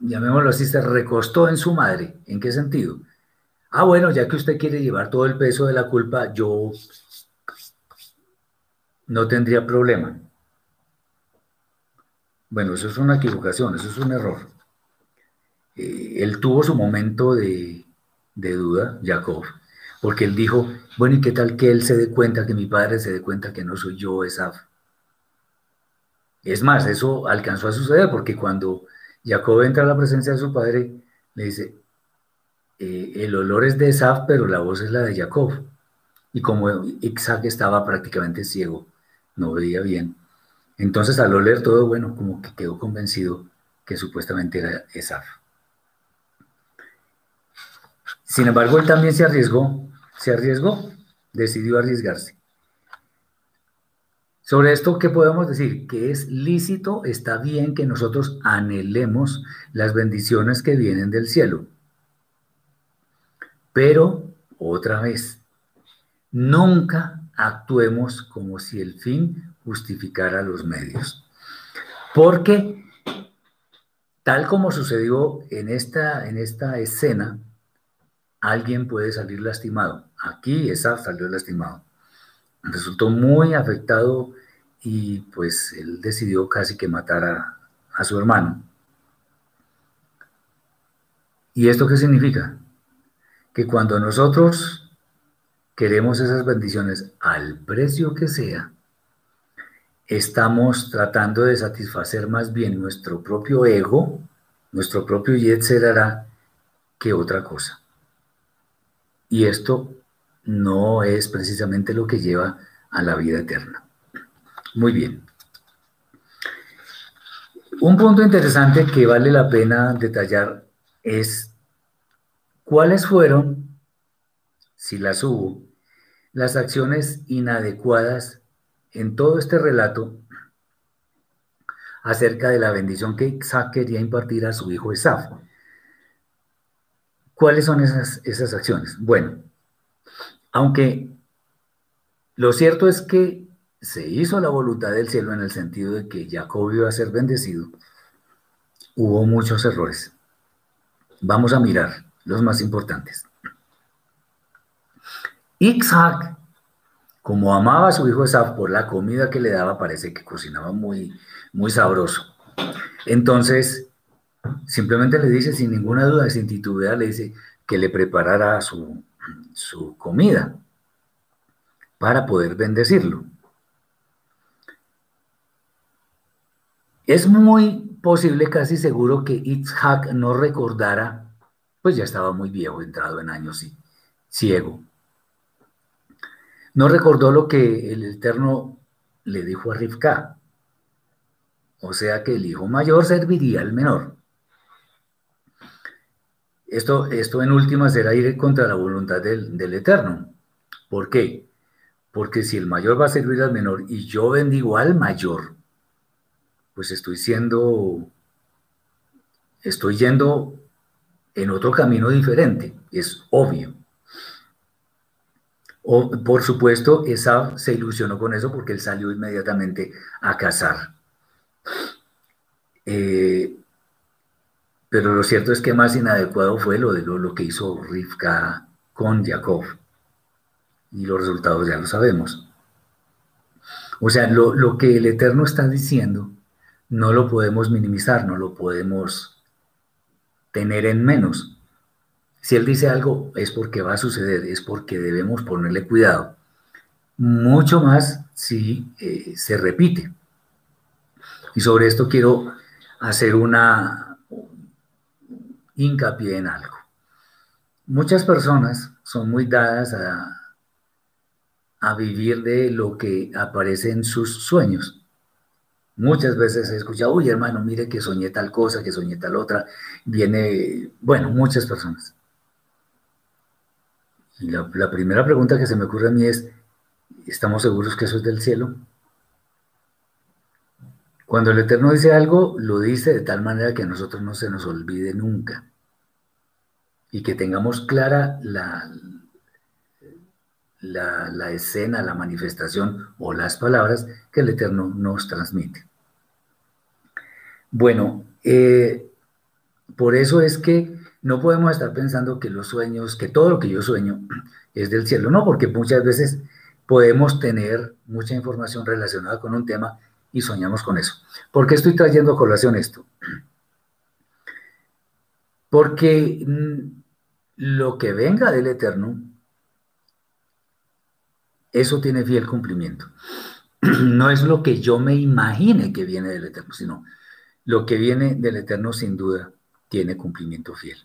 llamémoslo así, se recostó en su madre. ¿En qué sentido? Ah, bueno, ya que usted quiere llevar todo el peso de la culpa, yo no tendría problema. Bueno, eso es una equivocación, eso es un error. Eh, él tuvo su momento de, duda, Jacob, porque él dijo, bueno, ¿y qué tal que él se dé cuenta, que mi padre se dé cuenta que no soy yo, Esaf? Es más, eso alcanzó a suceder porque cuando Jacob entra a la presencia de su padre, le dice, eh, el olor es de Esaf, pero la voz es la de Jacob. Y como Isaac estaba prácticamente ciego, no veía bien, entonces al oler todo, bueno, como que quedó convencido que supuestamente era Esaf. Sin embargo, él también se arriesgó, se arriesgó, decidió arriesgarse. Sobre esto, ¿qué podemos decir? Que es lícito, está bien que nosotros anhelemos las bendiciones que vienen del cielo. Pero, otra vez, nunca actuemos como si el fin justificar a los medios. Porque, tal como sucedió en esta, en esta escena, alguien puede salir lastimado. Aquí esa salió lastimado. Resultó muy afectado y pues él decidió casi que matar a, a su hermano. ¿Y esto qué significa? Que cuando nosotros queremos esas bendiciones al precio que sea, estamos tratando de satisfacer más bien nuestro propio ego, nuestro propio Yetzerara, que otra cosa. Y esto no es precisamente lo que lleva a la vida eterna. Muy bien. Un punto interesante que vale la pena detallar es cuáles fueron, si las hubo, las acciones inadecuadas en todo este relato acerca de la bendición que Isaac quería impartir a su hijo Esaf. ¿Cuáles son esas, esas acciones? Bueno, aunque lo cierto es que se hizo la voluntad del cielo en el sentido de que Jacob iba a ser bendecido, hubo muchos errores. Vamos a mirar los más importantes. Isaac como amaba a su hijo Esaf por la comida que le daba, parece que cocinaba muy, muy sabroso. Entonces, simplemente le dice, sin ninguna duda, sin titubear, le dice que le preparara su, su comida para poder bendecirlo. Es muy posible, casi seguro, que Itzhak no recordara, pues ya estaba muy viejo, entrado en años y ciego no recordó lo que el Eterno le dijo a Rivka. O sea que el hijo mayor serviría al menor. Esto, esto en últimas será ir contra la voluntad del, del Eterno. ¿Por qué? Porque si el mayor va a servir al menor y yo bendigo al mayor, pues estoy siendo, estoy yendo en otro camino diferente, es obvio. O, por supuesto, esa se ilusionó con eso porque él salió inmediatamente a cazar. Eh, pero lo cierto es que más inadecuado fue lo de lo, que hizo Rivka con Jacob. Y los resultados ya lo sabemos. O sea, lo, lo que el Eterno está diciendo no lo podemos minimizar, no lo podemos tener en menos. Si Él dice algo es porque va a suceder, es porque debemos ponerle cuidado. Mucho más si eh, se repite. Y sobre esto quiero hacer una hincapié en algo. Muchas personas son muy dadas a, vivir de lo que aparece en sus sueños. Muchas veces he escuchado, uy hermano, mire que soñé tal cosa, que soñé tal otra. Viene, bueno, muchas personas. Y la, primera pregunta que se me ocurre a mí es, ¿estamos seguros que eso es del cielo? Cuando el Eterno dice algo, lo dice de tal manera que a nosotros no se nos olvide nunca. Y que tengamos clara la, la, la, escena, la manifestación o las palabras que el Eterno nos transmite. Bueno, eh, por eso es que no podemos estar pensando que los sueños, que todo lo que yo sueño es del cielo, no, porque muchas veces podemos tener mucha información relacionada con un tema y soñamos con eso. ¿Por qué estoy trayendo a colación esto? Porque mm, lo que venga del Eterno, eso tiene fiel cumplimiento. No es lo que yo me imagine que viene del Eterno, sino lo que viene del Eterno sin duda tiene cumplimiento fiel.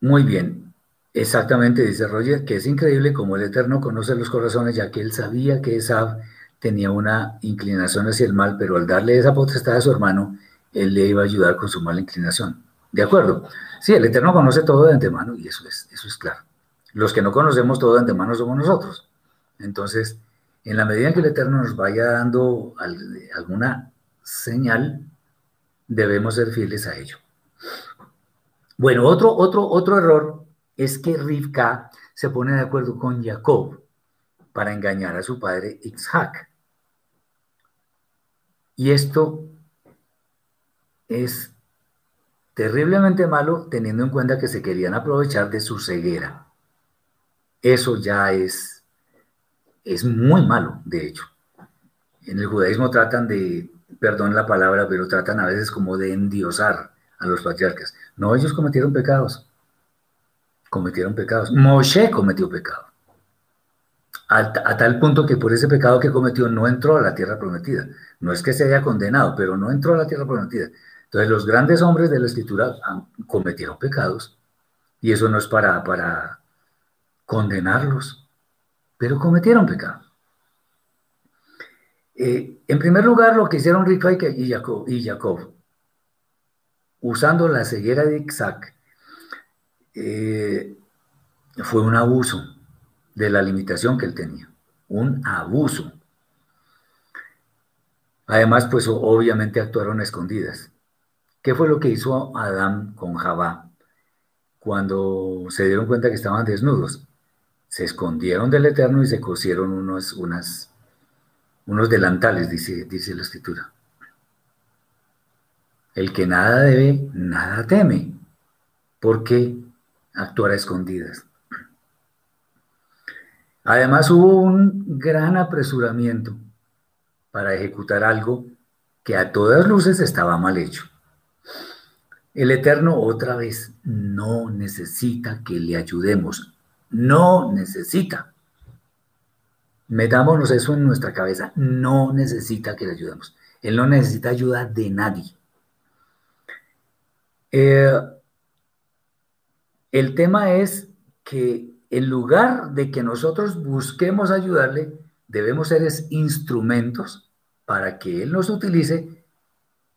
Muy bien, exactamente dice Roger, que es increíble como el Eterno conoce los corazones, ya que él sabía que Esab tenía una inclinación hacia el mal, pero al darle esa potestad a su hermano, él le iba a ayudar con su mala inclinación. ¿De acuerdo? Sí, el Eterno conoce todo de antemano y eso es, eso es claro. Los que no conocemos todo de antemano somos nosotros. Entonces, en la medida en que el Eterno nos vaya dando alguna señal, debemos ser fieles a ello. Bueno, otro, otro, otro error es que Rivka se pone de acuerdo con Jacob para engañar a su padre Isaac. Y esto es terriblemente malo teniendo en cuenta que se querían aprovechar de su ceguera. Eso ya es es muy malo, de hecho. En el judaísmo tratan de, perdón la palabra, pero tratan a veces como de endiosar a los patriarcas. No, ellos cometieron pecados. Cometieron pecados. Moshe cometió pecado. A, tal punto que por ese pecado que cometió no entró a la tierra prometida. No es que se haya condenado, pero no entró a la tierra prometida. Entonces los grandes hombres de la escritura cometieron pecados y eso no es para, para condenarlos pero cometieron pecado. Eh, en primer lugar, lo que hicieron Rifai y Jacob, y Jacob, usando la ceguera de Isaac, eh, fue un abuso de la limitación que él tenía, un abuso. Además, pues obviamente actuaron escondidas. ¿Qué fue lo que hizo Adán con Jabá cuando se dieron cuenta que estaban desnudos? se escondieron del Eterno y se cosieron unos, unas, unos delantales, dice, dice la escritura. El que nada debe, nada teme, porque actuará a escondidas. Además hubo un gran apresuramiento para ejecutar algo que a todas luces estaba mal hecho. El Eterno otra vez no necesita que le ayudemos, no necesita. Metámonos eso en nuestra cabeza. No necesita que le ayudemos. Él no necesita ayuda de nadie. Eh, el tema es que en lugar de que nosotros busquemos ayudarle, debemos ser instrumentos para que Él nos utilice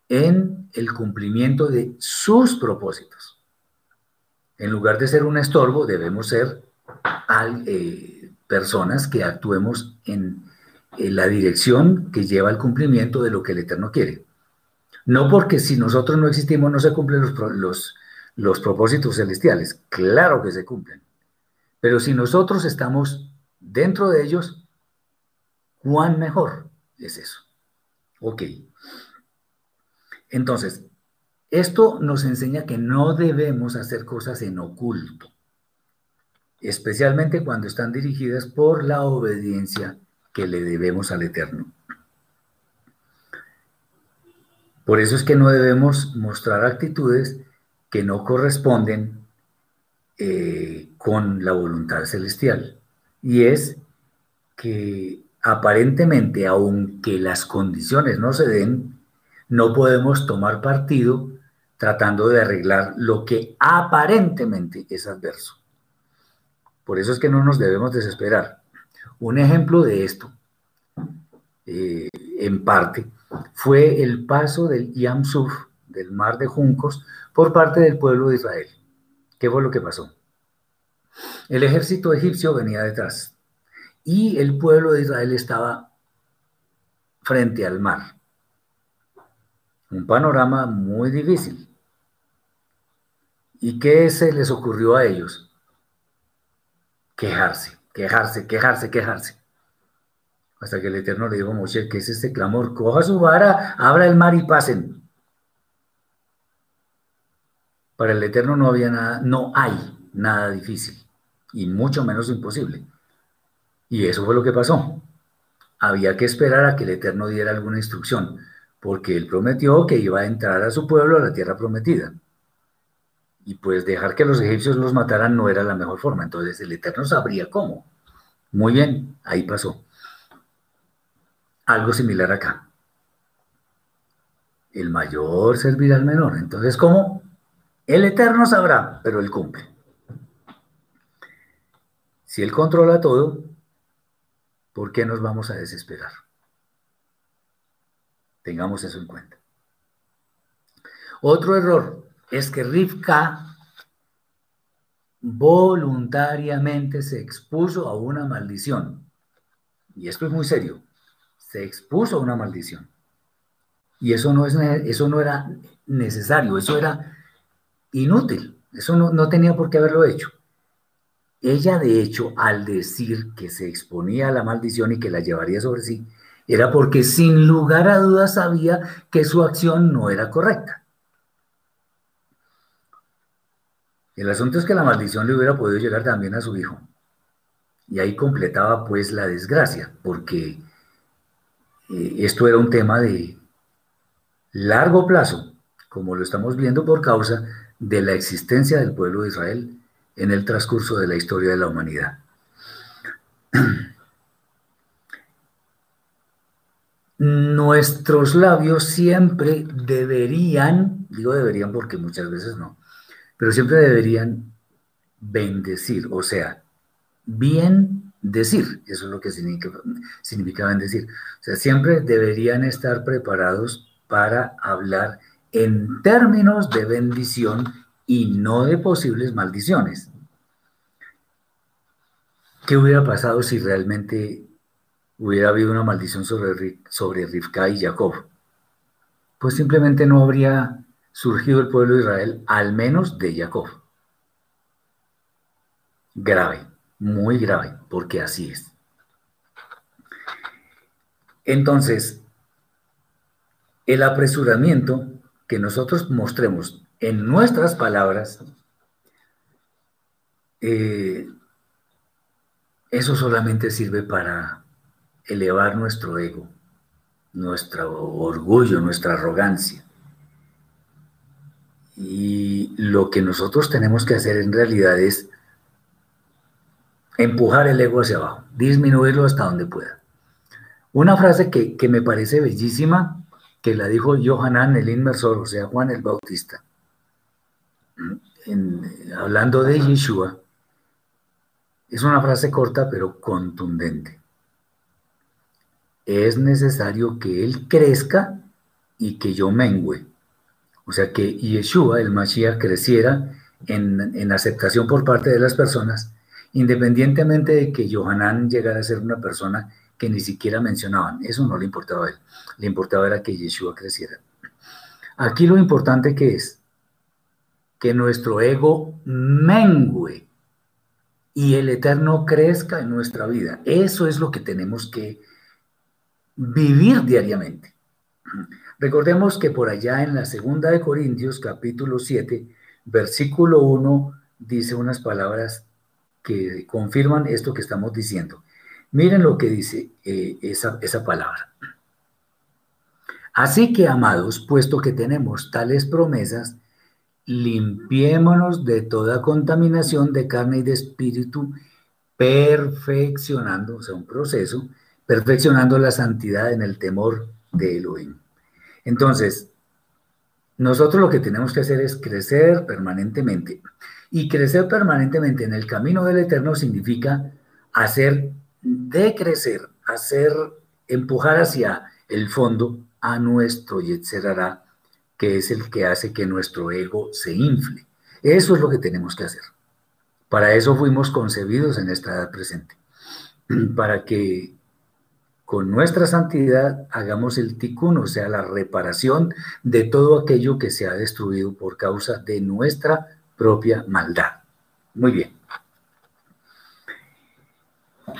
en el cumplimiento de sus propósitos. En lugar de ser un estorbo, debemos ser eh, personas que actuemos en, la dirección que lleva al cumplimiento de lo que el Eterno quiere. No porque si nosotros no existimos no se cumplen los, los propósitos celestiales. Claro que se cumplen. Pero si nosotros estamos dentro de ellos, ¿cuán mejor es eso? Ok. Entonces, esto nos enseña que no debemos hacer cosas en oculto, especialmente cuando están dirigidas por la obediencia que le debemos al Eterno. Por eso es que no debemos mostrar actitudes que no corresponden eh, con la voluntad celestial. Y es que aparentemente, aunque las condiciones no se den, no podemos tomar partido tratando de arreglar lo que aparentemente es adverso. Por eso es que no nos debemos desesperar. Un ejemplo de esto, eh, en parte, fue el paso del Yam Suf, del mar de juncos, por parte del pueblo de Israel. ¿Qué fue lo que pasó? El ejército egipcio venía detrás y el pueblo de Israel estaba frente al mar. Un panorama muy difícil. ¿Y qué se les ocurrió a ellos? Quejarse, quejarse, quejarse, quejarse. Hasta que el Eterno le dijo a Moshe, ¿qué es este clamor? Coja su vara, abra el mar y pasen. Para el Eterno no había nada, no hay nada difícil y mucho menos imposible. Y eso fue lo que pasó. Había que esperar a que el Eterno diera alguna instrucción, porque él prometió que iba a entrar a su pueblo a la tierra prometida. Y pues dejar que los egipcios los mataran no era la mejor forma. Entonces el Eterno sabría cómo. Muy bien, ahí pasó. Algo similar acá. El mayor servirá al menor. Entonces, ¿cómo? El Eterno sabrá, pero Él cumple. Si Él controla todo, ¿por qué nos vamos a desesperar? Tengamos eso en cuenta. Otro error es que Rivka voluntariamente se expuso a una maldición. Y esto es muy serio. Se expuso a una maldición. Y eso no, es, eso no era necesario, eso era inútil. Eso no, tenía por qué haberlo hecho. Ella, de hecho, al decir que se exponía a la maldición y que la llevaría sobre sí, era porque sin lugar a dudas sabía que su acción no era correcta. El asunto es que la maldición le hubiera podido llegar también a su hijo. Y ahí completaba pues la desgracia, porque eh, esto era un tema de largo plazo, como lo estamos viendo por causa de la existencia del pueblo de Israel en el transcurso de la historia de la humanidad. Nuestros labios siempre deberían, digo deberían porque muchas veces no, pero siempre deberían bendecir, o sea, bien decir, eso es lo que significa, significa bendecir. O sea, siempre deberían estar preparados para hablar en términos de bendición y no de posibles maldiciones. ¿Qué hubiera pasado si realmente hubiera habido una maldición sobre, sobre Rivka y Jacob? Pues simplemente no habría surgido el pueblo de Israel, al menos de Jacob. Grave, muy grave, porque así es. Entonces, el apresuramiento que nosotros mostremos en nuestras palabras, eh, eso solamente sirve para elevar nuestro ego, nuestro orgullo, nuestra arrogancia. Y lo que nosotros tenemos que hacer en realidad es empujar el ego hacia abajo, disminuirlo hasta donde pueda. Una frase que, que me parece bellísima que la dijo Johanan el inmersor, o sea, Juan el Bautista, hablando de Yeshua, es una frase corta pero contundente. Es necesario que Él crezca y que yo mengüe. O sea, que Yeshua, el Mashiach, creciera en, en aceptación por parte de las personas, independientemente de que Johanan llegara a ser una persona que ni siquiera mencionaban. Eso no le importaba a él. Le importaba era que Yeshua creciera. Aquí lo importante que es que nuestro ego mengue y el eterno crezca en nuestra vida. Eso es lo que tenemos que vivir diariamente. Recordemos que por allá en la segunda de Corintios, capítulo 7, versículo 1, dice unas palabras que confirman esto que estamos diciendo. Miren lo que dice eh, esa, esa palabra. Así que, amados, puesto que tenemos tales promesas, limpiémonos de toda contaminación de carne y de espíritu, perfeccionando, o sea, un proceso, perfeccionando la santidad en el temor de Elohim. Entonces, nosotros lo que tenemos que hacer es crecer permanentemente. Y crecer permanentemente en el camino del Eterno significa hacer decrecer, hacer empujar hacia el fondo a nuestro Yetzerará, que es el que hace que nuestro ego se infle. Eso es lo que tenemos que hacer. Para eso fuimos concebidos en esta edad presente, para que con nuestra santidad hagamos el tikkun, o sea, la reparación de todo aquello que se ha destruido por causa de nuestra propia maldad. Muy bien.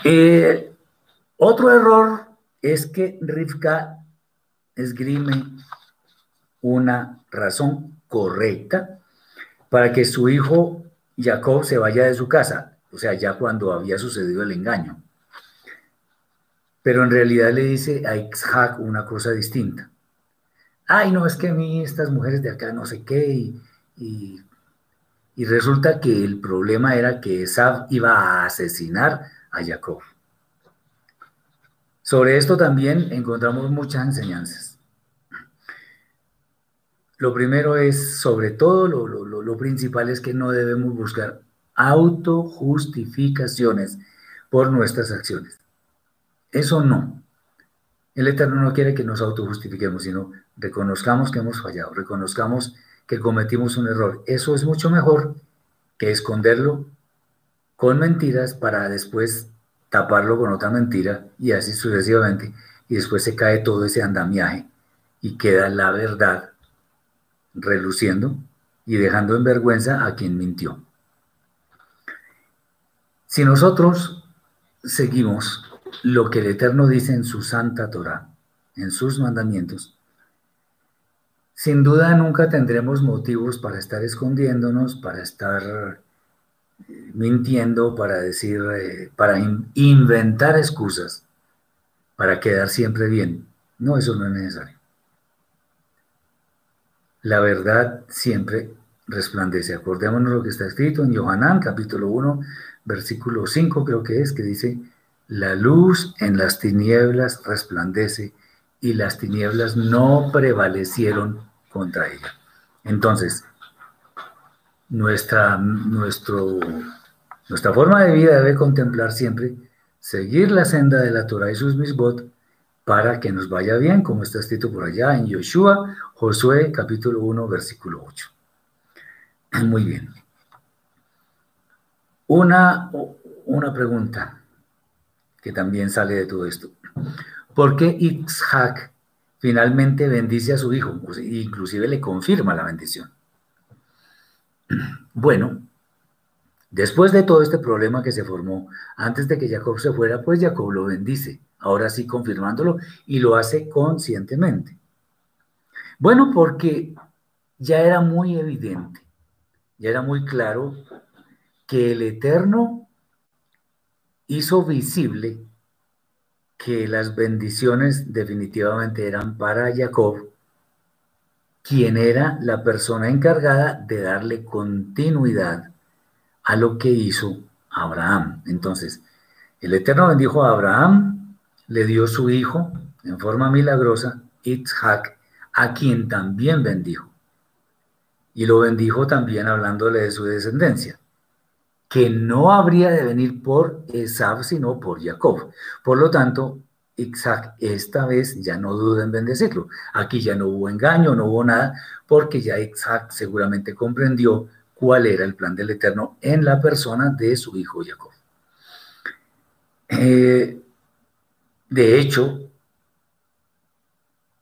Eh, otro error es que Rivka esgrime una razón correcta para que su hijo Jacob se vaya de su casa, o sea, ya cuando había sucedido el engaño. Pero en realidad le dice a Isaac una cosa distinta. Ay, no, es que a mí estas mujeres de acá no sé qué, y, y, resulta que el problema era que Esab iba a asesinar a Jacob. Sobre esto también encontramos muchas enseñanzas. Lo primero es, sobre todo, lo, lo principal es que no debemos buscar autojustificaciones por nuestras acciones. Eso no. El Eterno no quiere que nos autojustifiquemos, sino reconozcamos que hemos fallado, reconozcamos que cometimos un error. Eso es mucho mejor que esconderlo con mentiras para después taparlo con otra mentira y así sucesivamente. Y después se cae todo ese andamiaje y queda la verdad reluciendo y dejando en vergüenza a quien mintió. Si nosotros seguimos lo que el Eterno dice en su santa Torah, en sus mandamientos, sin duda nunca tendremos motivos para estar escondiéndonos, para estar eh, mintiendo, para decir, eh, para inventar excusas, para quedar siempre bien. No, eso no es necesario. La verdad siempre resplandece. Acordémonos lo que está escrito en Yohanan, capítulo 1, versículo 5, creo que es, que dice, la luz en las tinieblas resplandece y las tinieblas no prevalecieron contra ella. Entonces, nuestra, nuestro, nuestra forma de vida debe contemplar siempre seguir la senda de la Torah y sus misbot para que nos vaya bien, como está escrito por allá en Yoshua, Josué capítulo 1, versículo 8. Muy bien. Una, una pregunta que también sale de todo esto. ¿Por qué Isaac finalmente bendice a su hijo? inclusive le confirma la bendición. Bueno, después de todo este problema que se formó, antes de que Jacob se fuera, pues Jacob lo bendice, ahora sí confirmándolo, y lo hace conscientemente. Bueno, porque ya era muy evidente, ya era muy claro que el Eterno hizo visible que las bendiciones definitivamente eran para Jacob, quien era la persona encargada de darle continuidad a lo que hizo Abraham. Entonces, el Eterno bendijo a Abraham, le dio su hijo en forma milagrosa, Itzhak, a quien también bendijo. Y lo bendijo también hablándole de su descendencia que no habría de venir por Esab, sino por Jacob. Por lo tanto, Isaac esta vez ya no duda en bendecirlo. Aquí ya no hubo engaño, no hubo nada, porque ya Isaac seguramente comprendió cuál era el plan del Eterno en la persona de su hijo Jacob. Eh, de hecho,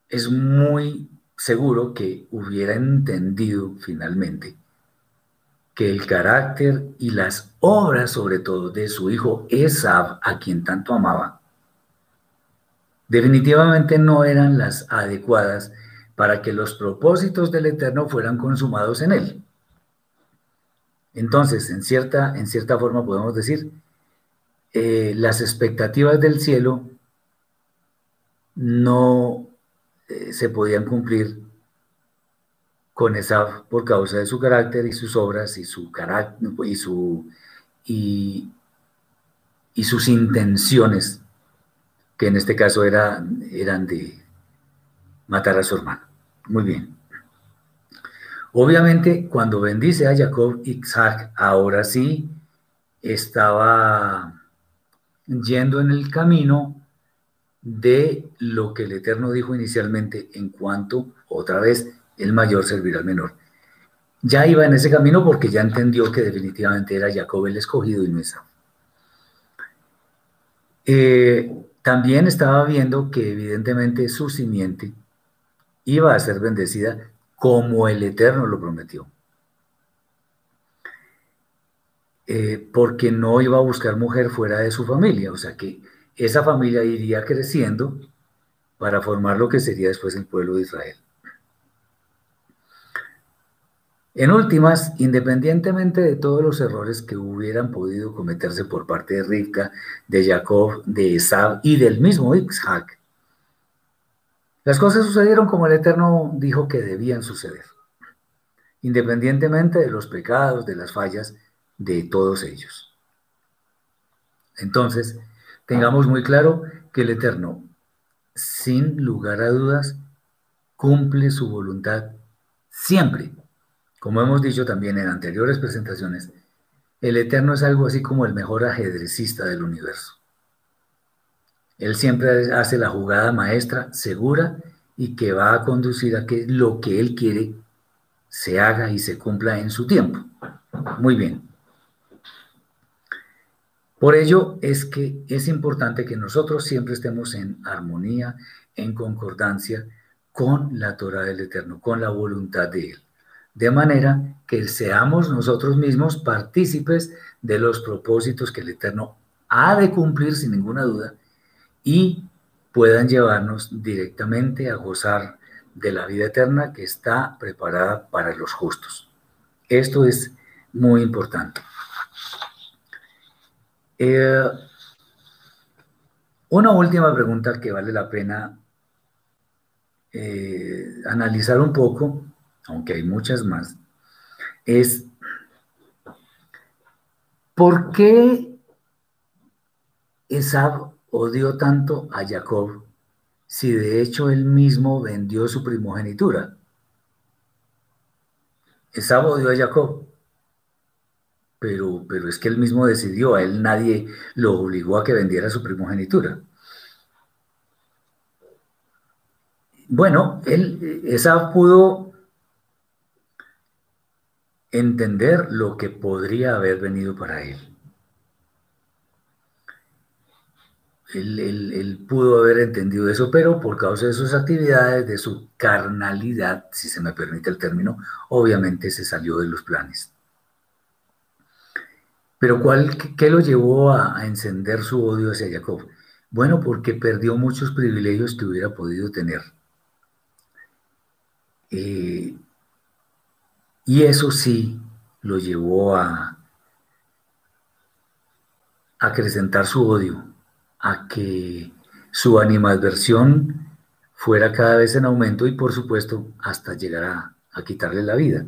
es muy seguro que hubiera entendido finalmente que el carácter y las obras, sobre todo, de su hijo Esab, a quien tanto amaba, definitivamente no eran las adecuadas para que los propósitos del Eterno fueran consumados en él. Entonces, en cierta, en cierta forma podemos decir, eh, las expectativas del cielo no eh, se podían cumplir con esa por causa de su carácter y sus obras y su carácter y su y, sus intenciones que en este caso era, eran de matar a su hermano. Muy bien. Obviamente, cuando bendice a Jacob, Isaac ahora sí estaba yendo en el camino de lo que el Eterno dijo inicialmente en cuanto, otra vez, el mayor servirá al menor. Ya iba en ese camino porque ya entendió que definitivamente era Jacob el escogido y no Esaú. Eh, también estaba viendo que evidentemente su simiente iba a ser bendecida como el Eterno lo prometió. Eh, porque no iba a buscar mujer fuera de su familia, o sea que esa familia iría creciendo para formar lo que sería después el pueblo de Israel. En últimas, independientemente de todos los errores que hubieran podido cometerse por parte de Rivka, de Jacob, de Esab y del mismo Isaac, las cosas sucedieron como el Eterno dijo que debían suceder, independientemente de los pecados, de las fallas de todos ellos. Entonces, tengamos muy claro que el Eterno, sin lugar a dudas, cumple su voluntad siempre. Como hemos dicho también en anteriores presentaciones, el Eterno es algo así como el mejor ajedrecista del universo. Él siempre hace la jugada maestra, segura y que va a conducir a que lo que Él quiere se haga y se cumpla en su tiempo. Muy bien. Por ello es que es importante que nosotros siempre estemos en armonía, en concordancia con la Torah del Eterno, con la voluntad de Él. De manera que seamos nosotros mismos partícipes de los propósitos que el Eterno ha de cumplir sin ninguna duda y puedan llevarnos directamente a gozar de la vida eterna que está preparada para los justos. Esto es muy importante. Eh, una última pregunta que vale la pena eh, analizar un poco, aunque hay muchas más, es ¿por qué esa odió tanto a Jacob si de hecho él mismo vendió su primogenitura? Esab odió a Jacob, pero, pero es que él mismo decidió, a él nadie lo obligó a que vendiera su primogenitura. Bueno, él, Esab pudo entender lo que podría haber venido para él. Él, pudo haber entendido eso, pero por causa de sus actividades, de su carnalidad, si se me permite el término, obviamente se salió de los planes. Pero ¿cuál, ¿qué lo llevó a, encender su odio hacia Jacob? Bueno, porque perdió muchos privilegios que hubiera podido tener. Eh, y eso sí lo llevó a acrecentar su odio a que su animadversión fuera cada vez en aumento y por supuesto hasta llegar a, quitarle la vida.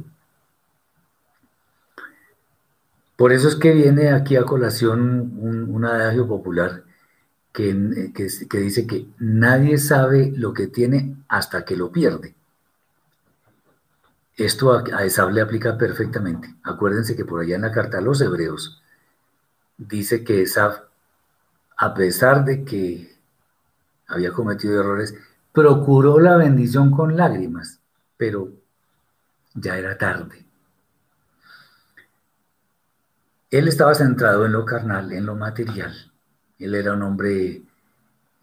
Por eso es que viene aquí a colación un, adagio popular que, que, dice que nadie sabe lo que tiene hasta que lo pierde. Esto a, a le aplica perfectamente. Acuérdense que por allá en la carta a los hebreos dice que Esab a pesar de que había cometido errores, procuró la bendición con lágrimas, pero ya era tarde. Él estaba centrado en lo carnal, en lo material. Él era un hombre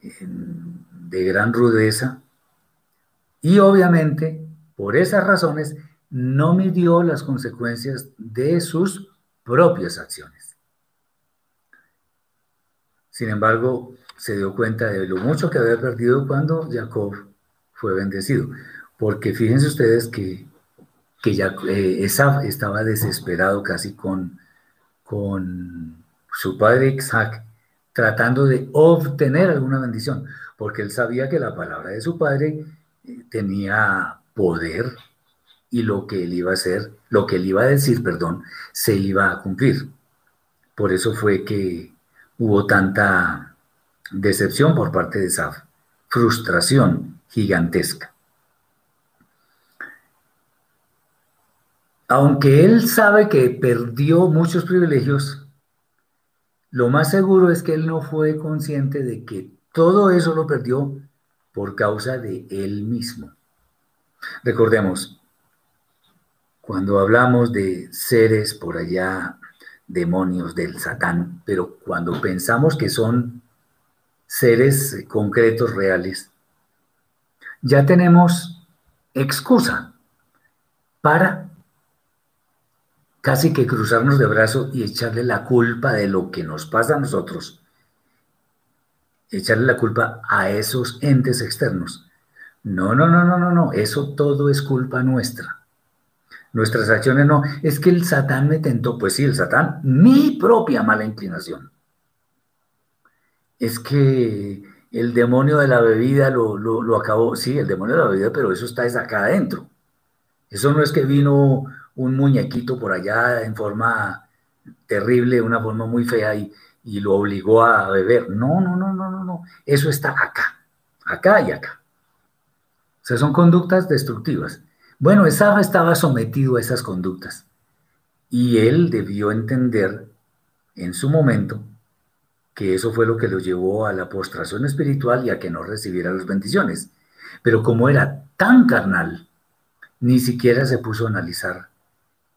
de gran rudeza y obviamente por esas razones no midió las consecuencias de sus propias acciones. Sin embargo, se dio cuenta de lo mucho que había perdido cuando Jacob fue bendecido. Porque fíjense ustedes que, que eh, estaba desesperado casi con, con su padre Isaac, tratando de obtener alguna bendición, porque él sabía que la palabra de su padre eh, tenía poder y lo que él iba a hacer, lo que él iba a decir, perdón, se iba a cumplir. Por eso fue que hubo tanta decepción por parte de Saf, frustración gigantesca. Aunque él sabe que perdió muchos privilegios, lo más seguro es que él no fue consciente de que todo eso lo perdió por causa de él mismo. Recordemos, cuando hablamos de seres por allá demonios del Satán, pero cuando pensamos que son seres concretos, reales, ya tenemos excusa para casi que cruzarnos de brazos y echarle la culpa de lo que nos pasa a nosotros, echarle la culpa a esos entes externos. No, no, no, no, no, no, eso todo es culpa nuestra nuestras acciones no. Es que el Satán me tentó. Pues sí, el Satán, mi propia mala inclinación. Es que el demonio de la bebida lo, acabó. Sí, el demonio de la bebida, pero eso está acá adentro. Eso no es que vino un muñequito por allá en forma terrible, una forma muy fea y, y lo obligó a beber. No, no, no, no, no, no. Eso está acá, acá y acá. Sea, son conductas destructivas. Bueno, Esaf estaba sometido a esas conductas y él debió entender en su momento que eso fue lo que lo llevó a la postración espiritual y a que no recibiera las bendiciones. Pero como era tan carnal, ni siquiera se puso a analizar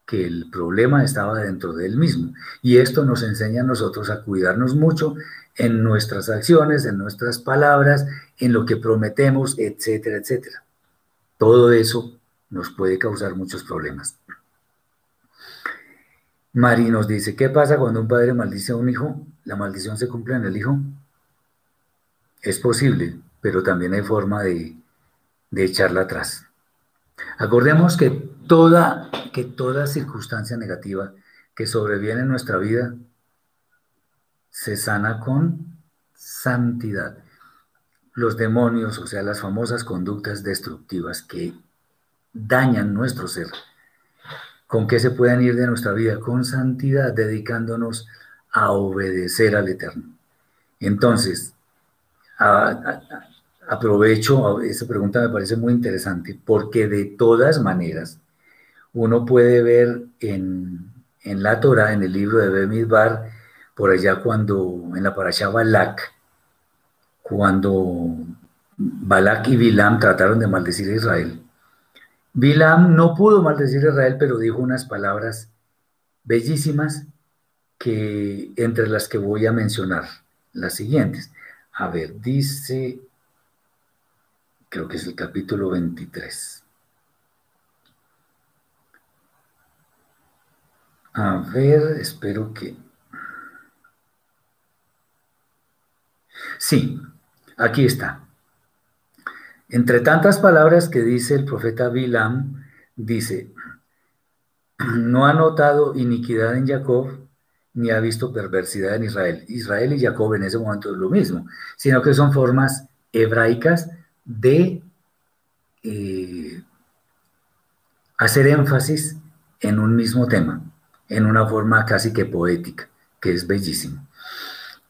que el problema estaba dentro de él mismo. Y esto nos enseña a nosotros a cuidarnos mucho en nuestras acciones, en nuestras palabras, en lo que prometemos, etcétera, etcétera. Todo eso nos puede causar muchos problemas. Mari nos dice, ¿qué pasa cuando un padre maldice a un hijo? ¿La maldición se cumple en el hijo? Es posible, pero también hay forma de, echarla atrás. Acordemos que toda, que toda circunstancia negativa que sobreviene en nuestra vida se sana con santidad. Los demonios, o sea, las famosas conductas destructivas que dañan nuestro ser. ¿Con qué se pueden ir de nuestra vida? Con santidad, dedicándonos a obedecer al Eterno. Entonces, aprovecho, esa pregunta me parece muy interesante, porque de todas maneras, uno puede ver en, la Torah, en el libro de Bemidbar, por allá cuando, en la parasha Balak, cuando Balak y Bilam trataron de maldecir a Israel, Bilam no pudo maldecir a Israel, pero dijo unas palabras bellísimas que entre las que voy a mencionar, las siguientes. A ver, dice, creo que es el capítulo 23. A ver, espero que... Sí, aquí está. Entre tantas palabras que dice el profeta Bilam, dice, no ha notado iniquidad en Jacob, ni ha visto perversidad en Israel. Israel y Jacob en ese momento es lo mismo, sino que son formas hebraicas de eh, hacer énfasis en un mismo tema, en una forma casi que poética, que es bellísimo.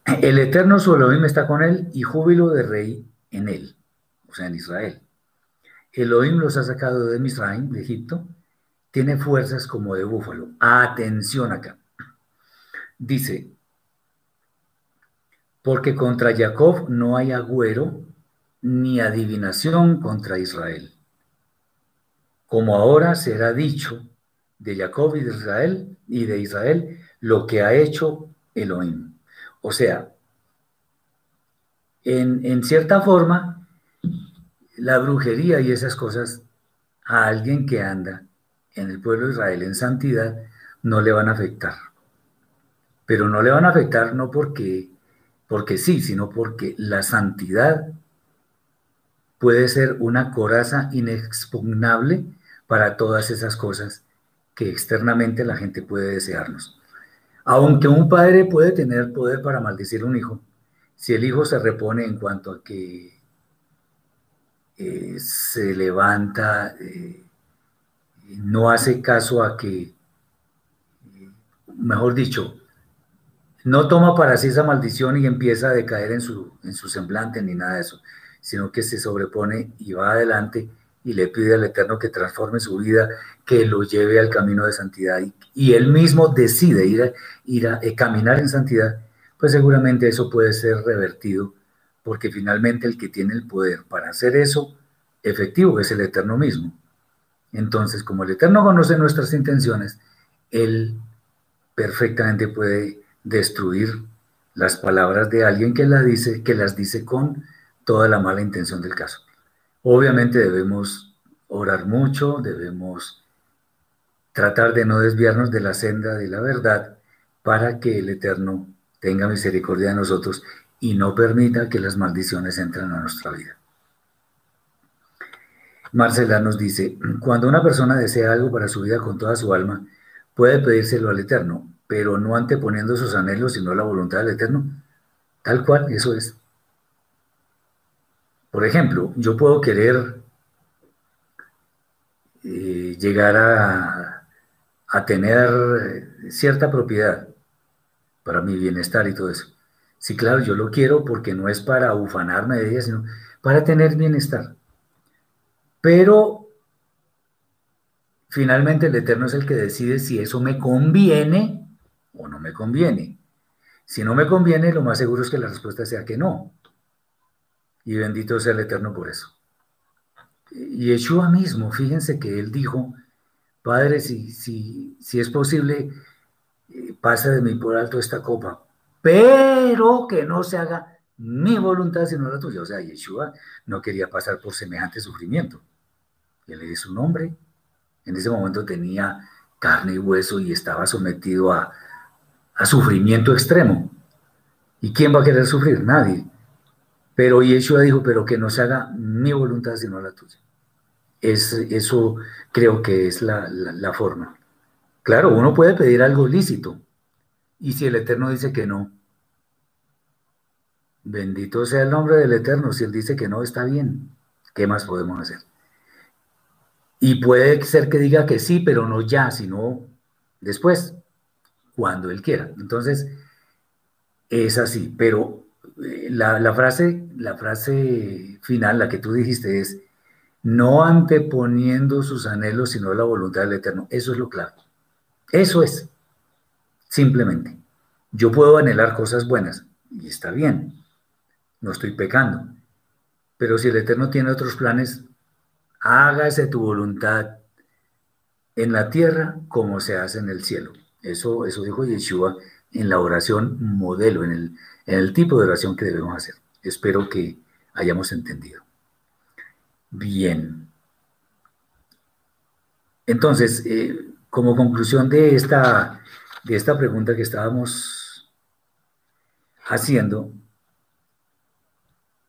El eterno su está con él y júbilo de rey en él o sea, en Israel. Elohim los ha sacado de Misraim, de Egipto, tiene fuerzas como de búfalo. Atención acá. Dice, porque contra Jacob no hay agüero ni adivinación contra Israel. Como ahora será dicho de Jacob y de Israel y de Israel lo que ha hecho Elohim. O sea, en, cierta forma, la brujería y esas cosas a alguien que anda en el pueblo de Israel en santidad no le van a afectar. Pero no le van a afectar no porque porque sí, sino porque la santidad puede ser una coraza inexpugnable para todas esas cosas que externamente la gente puede desearnos. Aunque un padre puede tener poder para maldecir a un hijo, si el hijo se repone en cuanto a que eh, se levanta, eh, no hace caso a que, mejor dicho, no toma para sí esa maldición y empieza a decaer en su, en su semblante ni nada de eso, sino que se sobrepone y va adelante y le pide al Eterno que transforme su vida, que lo lleve al camino de santidad y, él mismo decide ir a, ir a eh, caminar en santidad, pues seguramente eso puede ser revertido, porque finalmente el que tiene el poder para hacer eso efectivo es el Eterno mismo. Entonces, como el Eterno conoce nuestras intenciones, Él perfectamente puede destruir las palabras de alguien que, la dice, que las dice con toda la mala intención del caso. Obviamente debemos orar mucho, debemos tratar de no desviarnos de la senda de la verdad para que el Eterno tenga misericordia de nosotros y no permita que las maldiciones entren a nuestra vida. Marcela nos dice, cuando una persona desea algo para su vida con toda su alma, puede pedírselo al Eterno, pero no anteponiendo sus anhelos, sino la voluntad del Eterno. Tal cual, eso es. Por ejemplo, yo puedo querer eh, llegar a, a tener cierta propiedad para mi bienestar y todo eso. Sí, claro, yo lo quiero porque no es para ufanarme de ella, sino para tener bienestar. Pero finalmente el Eterno es el que decide si eso me conviene o no me conviene. Si no me conviene, lo más seguro es que la respuesta sea que no. Y bendito sea el Eterno por eso. Y Yeshua mismo, fíjense que él dijo, Padre, si, si, si es posible, eh, pase de mí por alto esta copa, pero que no se haga mi voluntad sino la tuya. O sea, Yeshua no quería pasar por semejante sufrimiento. Él es su nombre. En ese momento tenía carne y hueso y estaba sometido a, sufrimiento extremo. ¿Y quién va a querer sufrir? Nadie. Pero Yeshua dijo, pero que no se haga mi voluntad sino la tuya. Es, eso creo que es la, la, forma. Claro, uno puede pedir algo lícito. Y si el Eterno dice que no, bendito sea el nombre del Eterno. Si Él dice que no, está bien. ¿Qué más podemos hacer? Y puede ser que diga que sí, pero no ya, sino después, cuando él quiera. Entonces, es así. Pero la, frase, la frase final, la que tú dijiste, es no anteponiendo sus anhelos, sino la voluntad del Eterno. Eso es lo claro. Eso es. Simplemente. Yo puedo anhelar cosas buenas y está bien. No estoy pecando. Pero si el Eterno tiene otros planes, hágase tu voluntad en la tierra como se hace en el cielo. Eso, eso dijo Yeshua en la oración modelo, en el, en el tipo de oración que debemos hacer. Espero que hayamos entendido. Bien. Entonces, eh, como conclusión de esta, de esta pregunta que estábamos haciendo,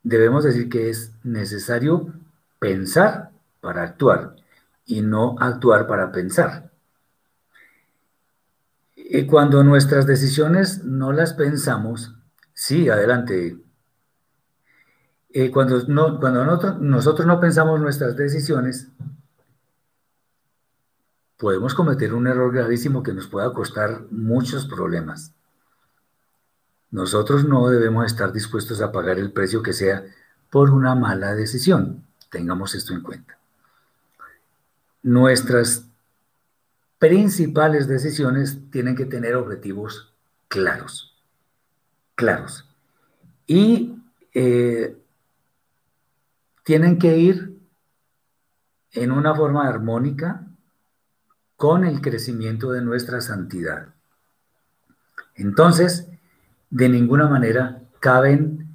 debemos decir que es necesario pensar para actuar y no actuar para pensar. Y cuando nuestras decisiones no las pensamos, sí, adelante. Eh, cuando no, cuando nosotros, nosotros no pensamos nuestras decisiones, podemos cometer un error gravísimo que nos pueda costar muchos problemas. Nosotros no debemos estar dispuestos a pagar el precio que sea por una mala decisión. Tengamos esto en cuenta nuestras principales decisiones tienen que tener objetivos claros, claros. Y eh, tienen que ir en una forma armónica con el crecimiento de nuestra santidad. Entonces, de ninguna manera caben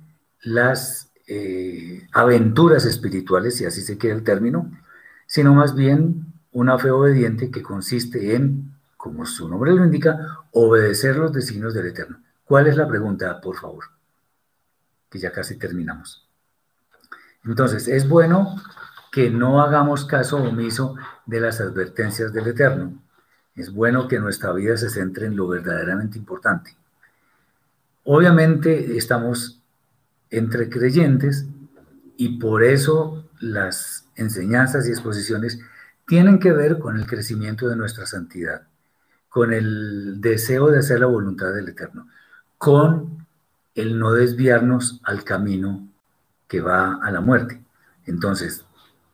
las eh, aventuras espirituales, si así se quiere el término, sino más bien una fe obediente que consiste en, como su nombre lo indica, obedecer los designios del Eterno. ¿Cuál es la pregunta, por favor? que ya casi terminamos. Entonces, es bueno que no hagamos caso omiso de las advertencias del Eterno. Es bueno que nuestra vida se centre en lo verdaderamente importante. Obviamente estamos entre creyentes y por eso las enseñanzas y exposiciones tienen que ver con el crecimiento de nuestra santidad, con el deseo de hacer la voluntad del Eterno, con el no desviarnos al camino que va a la muerte. Entonces,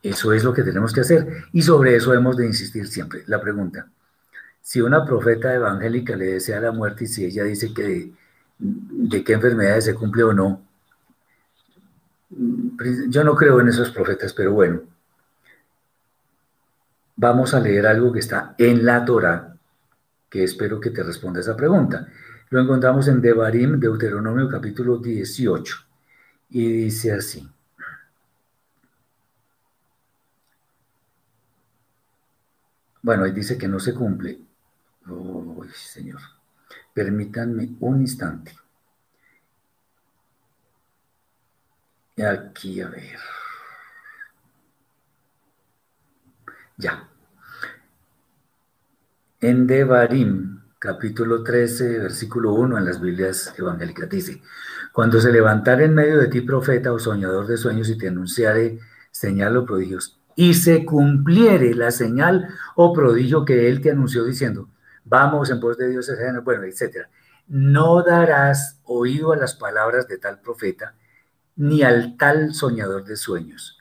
eso es lo que tenemos que hacer y sobre eso hemos de insistir siempre. La pregunta, si una profeta evangélica le desea la muerte y si ella dice que de, qué enfermedades se cumple o no, yo no creo en esos profetas, pero bueno, vamos a leer algo que está en la Torah, que espero que te responda esa pregunta. Lo encontramos en Devarim, Deuteronomio capítulo 18, y dice así. Bueno, ahí dice que no se cumple. Oh, Señor. Permítanme un instante. Aquí, a ver. Ya. En Devarim, capítulo 13, versículo 1 en las Biblias evangélicas, dice, cuando se levantare en medio de ti profeta o soñador de sueños y te anunciare señal o prodigios, y se cumpliere la señal o prodigio que él te anunció diciendo, vamos en pos de Dios, bueno, etcétera. No darás oído a las palabras de tal profeta, ni al tal soñador de sueños,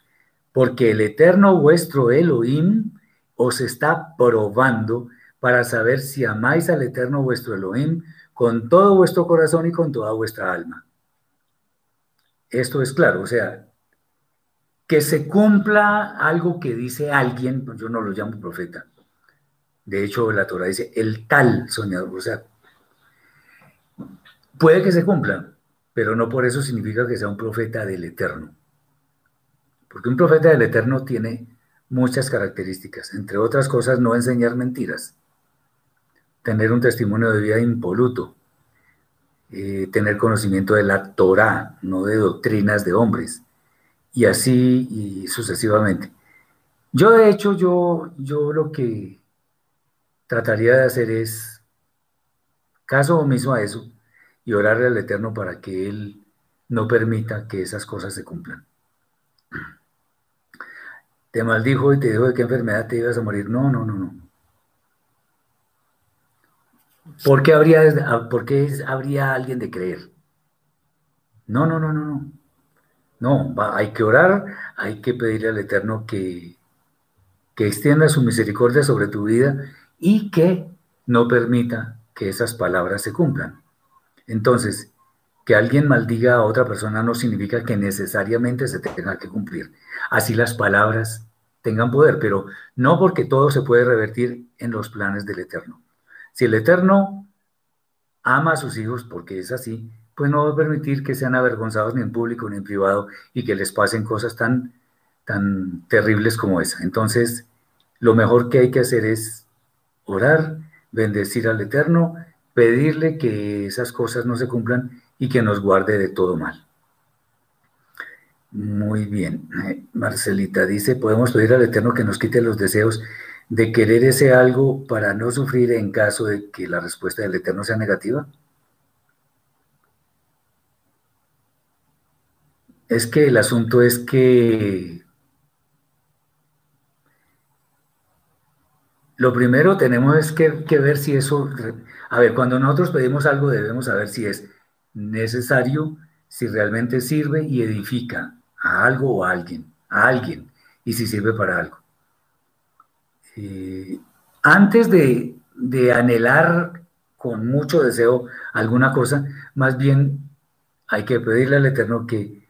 porque el eterno vuestro Elohim os está probando para saber si amáis al eterno vuestro Elohim con todo vuestro corazón y con toda vuestra alma. Esto es claro, o sea, que se cumpla algo que dice alguien, pues yo no lo llamo profeta. De hecho, la Torah dice el tal soñador, o sea, puede que se cumpla, pero no por eso significa que sea un profeta del Eterno. Porque un profeta del Eterno tiene muchas características, entre otras cosas, no enseñar mentiras, tener un testimonio de vida impoluto, eh, tener conocimiento de la Torah, no de doctrinas de hombres, y así y sucesivamente. Yo de hecho, yo, yo lo que trataría de hacer es caso omiso a eso y orarle al Eterno para que Él no permita que esas cosas se cumplan. Te maldijo y te dijo de qué enfermedad te ibas a morir. No, no, no, no. ¿Por qué habría, por qué habría alguien de creer? No, no, no, no, no. No, hay que orar, hay que pedirle al Eterno que, que extienda su misericordia sobre tu vida y que no permita que esas palabras se cumplan. Entonces, que alguien maldiga a otra persona no significa que necesariamente se tenga que cumplir. Así las palabras tengan poder, pero no porque todo se puede revertir en los planes del Eterno. Si el Eterno ama a sus hijos, porque es así, pues no va a permitir que sean avergonzados ni en público ni en privado y que les pasen cosas tan, tan terribles como esa. Entonces, lo mejor que hay que hacer es orar, bendecir al Eterno, pedirle que esas cosas no se cumplan y que nos guarde de todo mal. Muy bien. Marcelita dice, podemos pedir al Eterno que nos quite los deseos de querer ese algo para no sufrir en caso de que la respuesta del Eterno sea negativa. Es que el asunto es que lo primero tenemos que, ver si eso, a ver, cuando nosotros pedimos algo debemos saber si es necesario, si realmente sirve y edifica a algo o a alguien, a alguien, y si sirve para algo. Eh, antes de, de anhelar con mucho deseo alguna cosa, más bien hay que pedirle al Eterno que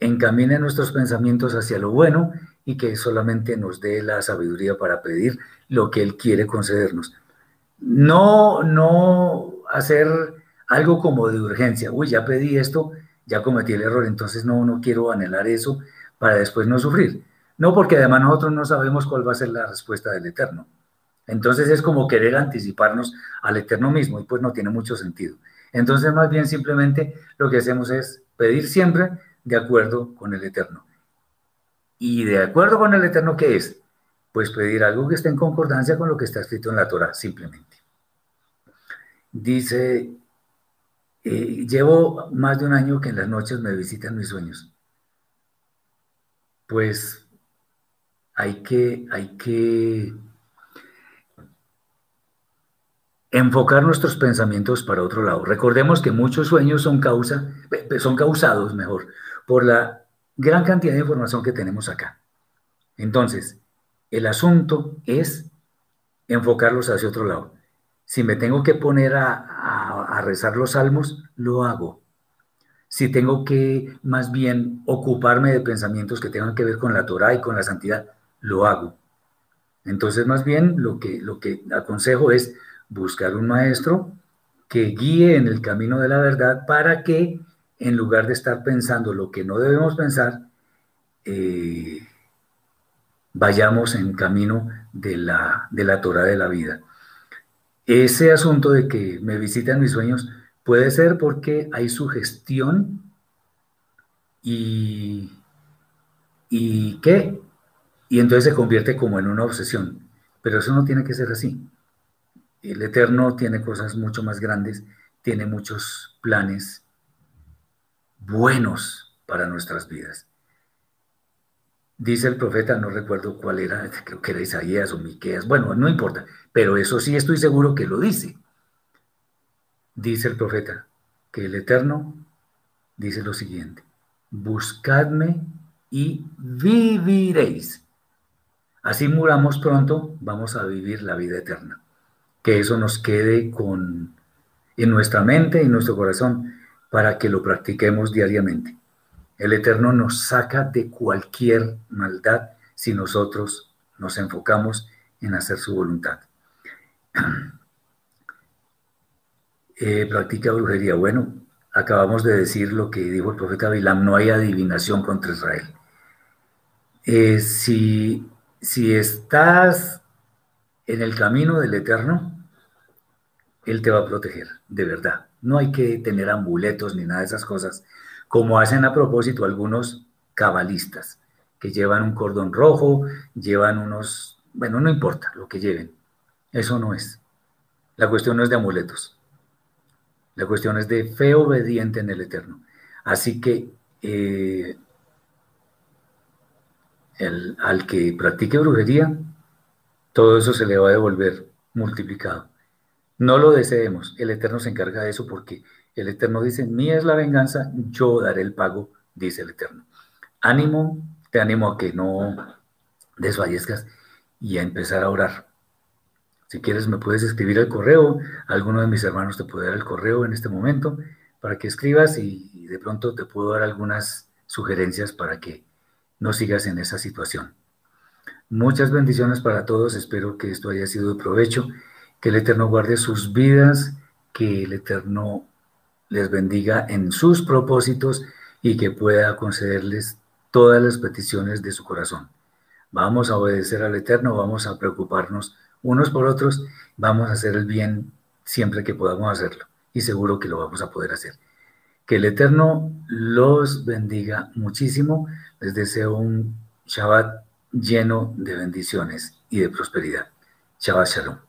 encamine nuestros pensamientos hacia lo bueno y que solamente nos dé la sabiduría para pedir lo que Él quiere concedernos. No, no hacer algo como de urgencia. Uy, ya pedí esto, ya cometí el error, entonces no, no quiero anhelar eso para después no sufrir. No, porque además nosotros no sabemos cuál va a ser la respuesta del Eterno. Entonces es como querer anticiparnos al Eterno mismo y pues no tiene mucho sentido. Entonces más bien simplemente lo que hacemos es pedir siempre de acuerdo con el Eterno. ¿Y de acuerdo con el Eterno qué es? Pues pedir algo que esté en concordancia con lo que está escrito en la Torah, simplemente. Dice, eh, llevo más de un año que en las noches me visitan mis sueños. Pues hay que, hay que enfocar nuestros pensamientos para otro lado. Recordemos que muchos sueños son, causa, son causados, mejor, por la gran cantidad de información que tenemos acá. Entonces, el asunto es enfocarlos hacia otro lado. Si me tengo que poner a, rezar los salmos, lo hago. Si tengo que más bien ocuparme de pensamientos que tengan que ver con la Torah y con la santidad, lo hago. Entonces, más bien, lo que, lo que aconsejo es buscar un maestro que guíe en el camino de la verdad para que en lugar de estar pensando lo que no debemos pensar, eh, vayamos en camino de la, de la Torah de la vida. Ese asunto de que me visitan mis sueños puede ser porque hay sugestión y, y qué, y entonces se convierte como en una obsesión. Pero eso no tiene que ser así. El Eterno tiene cosas mucho más grandes, tiene muchos planes buenos para nuestras vidas. Dice el profeta, no recuerdo cuál era, creo que era Isaías o Miqueas, bueno, no importa, pero eso sí estoy seguro que lo dice. Dice el profeta que el Eterno dice lo siguiente, buscadme y viviréis. Así muramos pronto, vamos a vivir la vida eterna que eso nos quede con, en nuestra mente y nuestro corazón para que lo practiquemos diariamente. El Eterno nos saca de cualquier maldad si nosotros nos enfocamos en hacer su voluntad. Eh, practica brujería. Bueno, acabamos de decir lo que dijo el profeta Bilam, no hay adivinación contra Israel. Eh, si, si estás en el camino del Eterno, él te va a proteger, de verdad. No hay que tener amuletos ni nada de esas cosas, como hacen a propósito algunos cabalistas, que llevan un cordón rojo, llevan unos, bueno, no importa lo que lleven, eso no es. La cuestión no es de amuletos, la cuestión es de fe obediente en el Eterno. Así que eh, al que practique brujería, todo eso se le va a devolver multiplicado. No lo deseemos, el Eterno se encarga de eso porque el Eterno dice, mía es la venganza, yo daré el pago, dice el Eterno. Ánimo, te animo a que no desfallezcas y a empezar a orar. Si quieres me puedes escribir el correo, alguno de mis hermanos te puede dar el correo en este momento para que escribas y, de pronto te puedo dar algunas sugerencias para que no sigas en esa situación. Muchas bendiciones para todos, espero que esto haya sido de provecho que el Eterno guarde sus vidas, que el Eterno les bendiga en sus propósitos y que pueda concederles todas las peticiones de su corazón. Vamos a obedecer al Eterno, vamos a preocuparnos unos por otros, vamos a hacer el bien siempre que podamos hacerlo y seguro que lo vamos a poder hacer. Que el Eterno los bendiga muchísimo. Les deseo un Shabbat lleno de bendiciones y de prosperidad. Shabbat Shalom.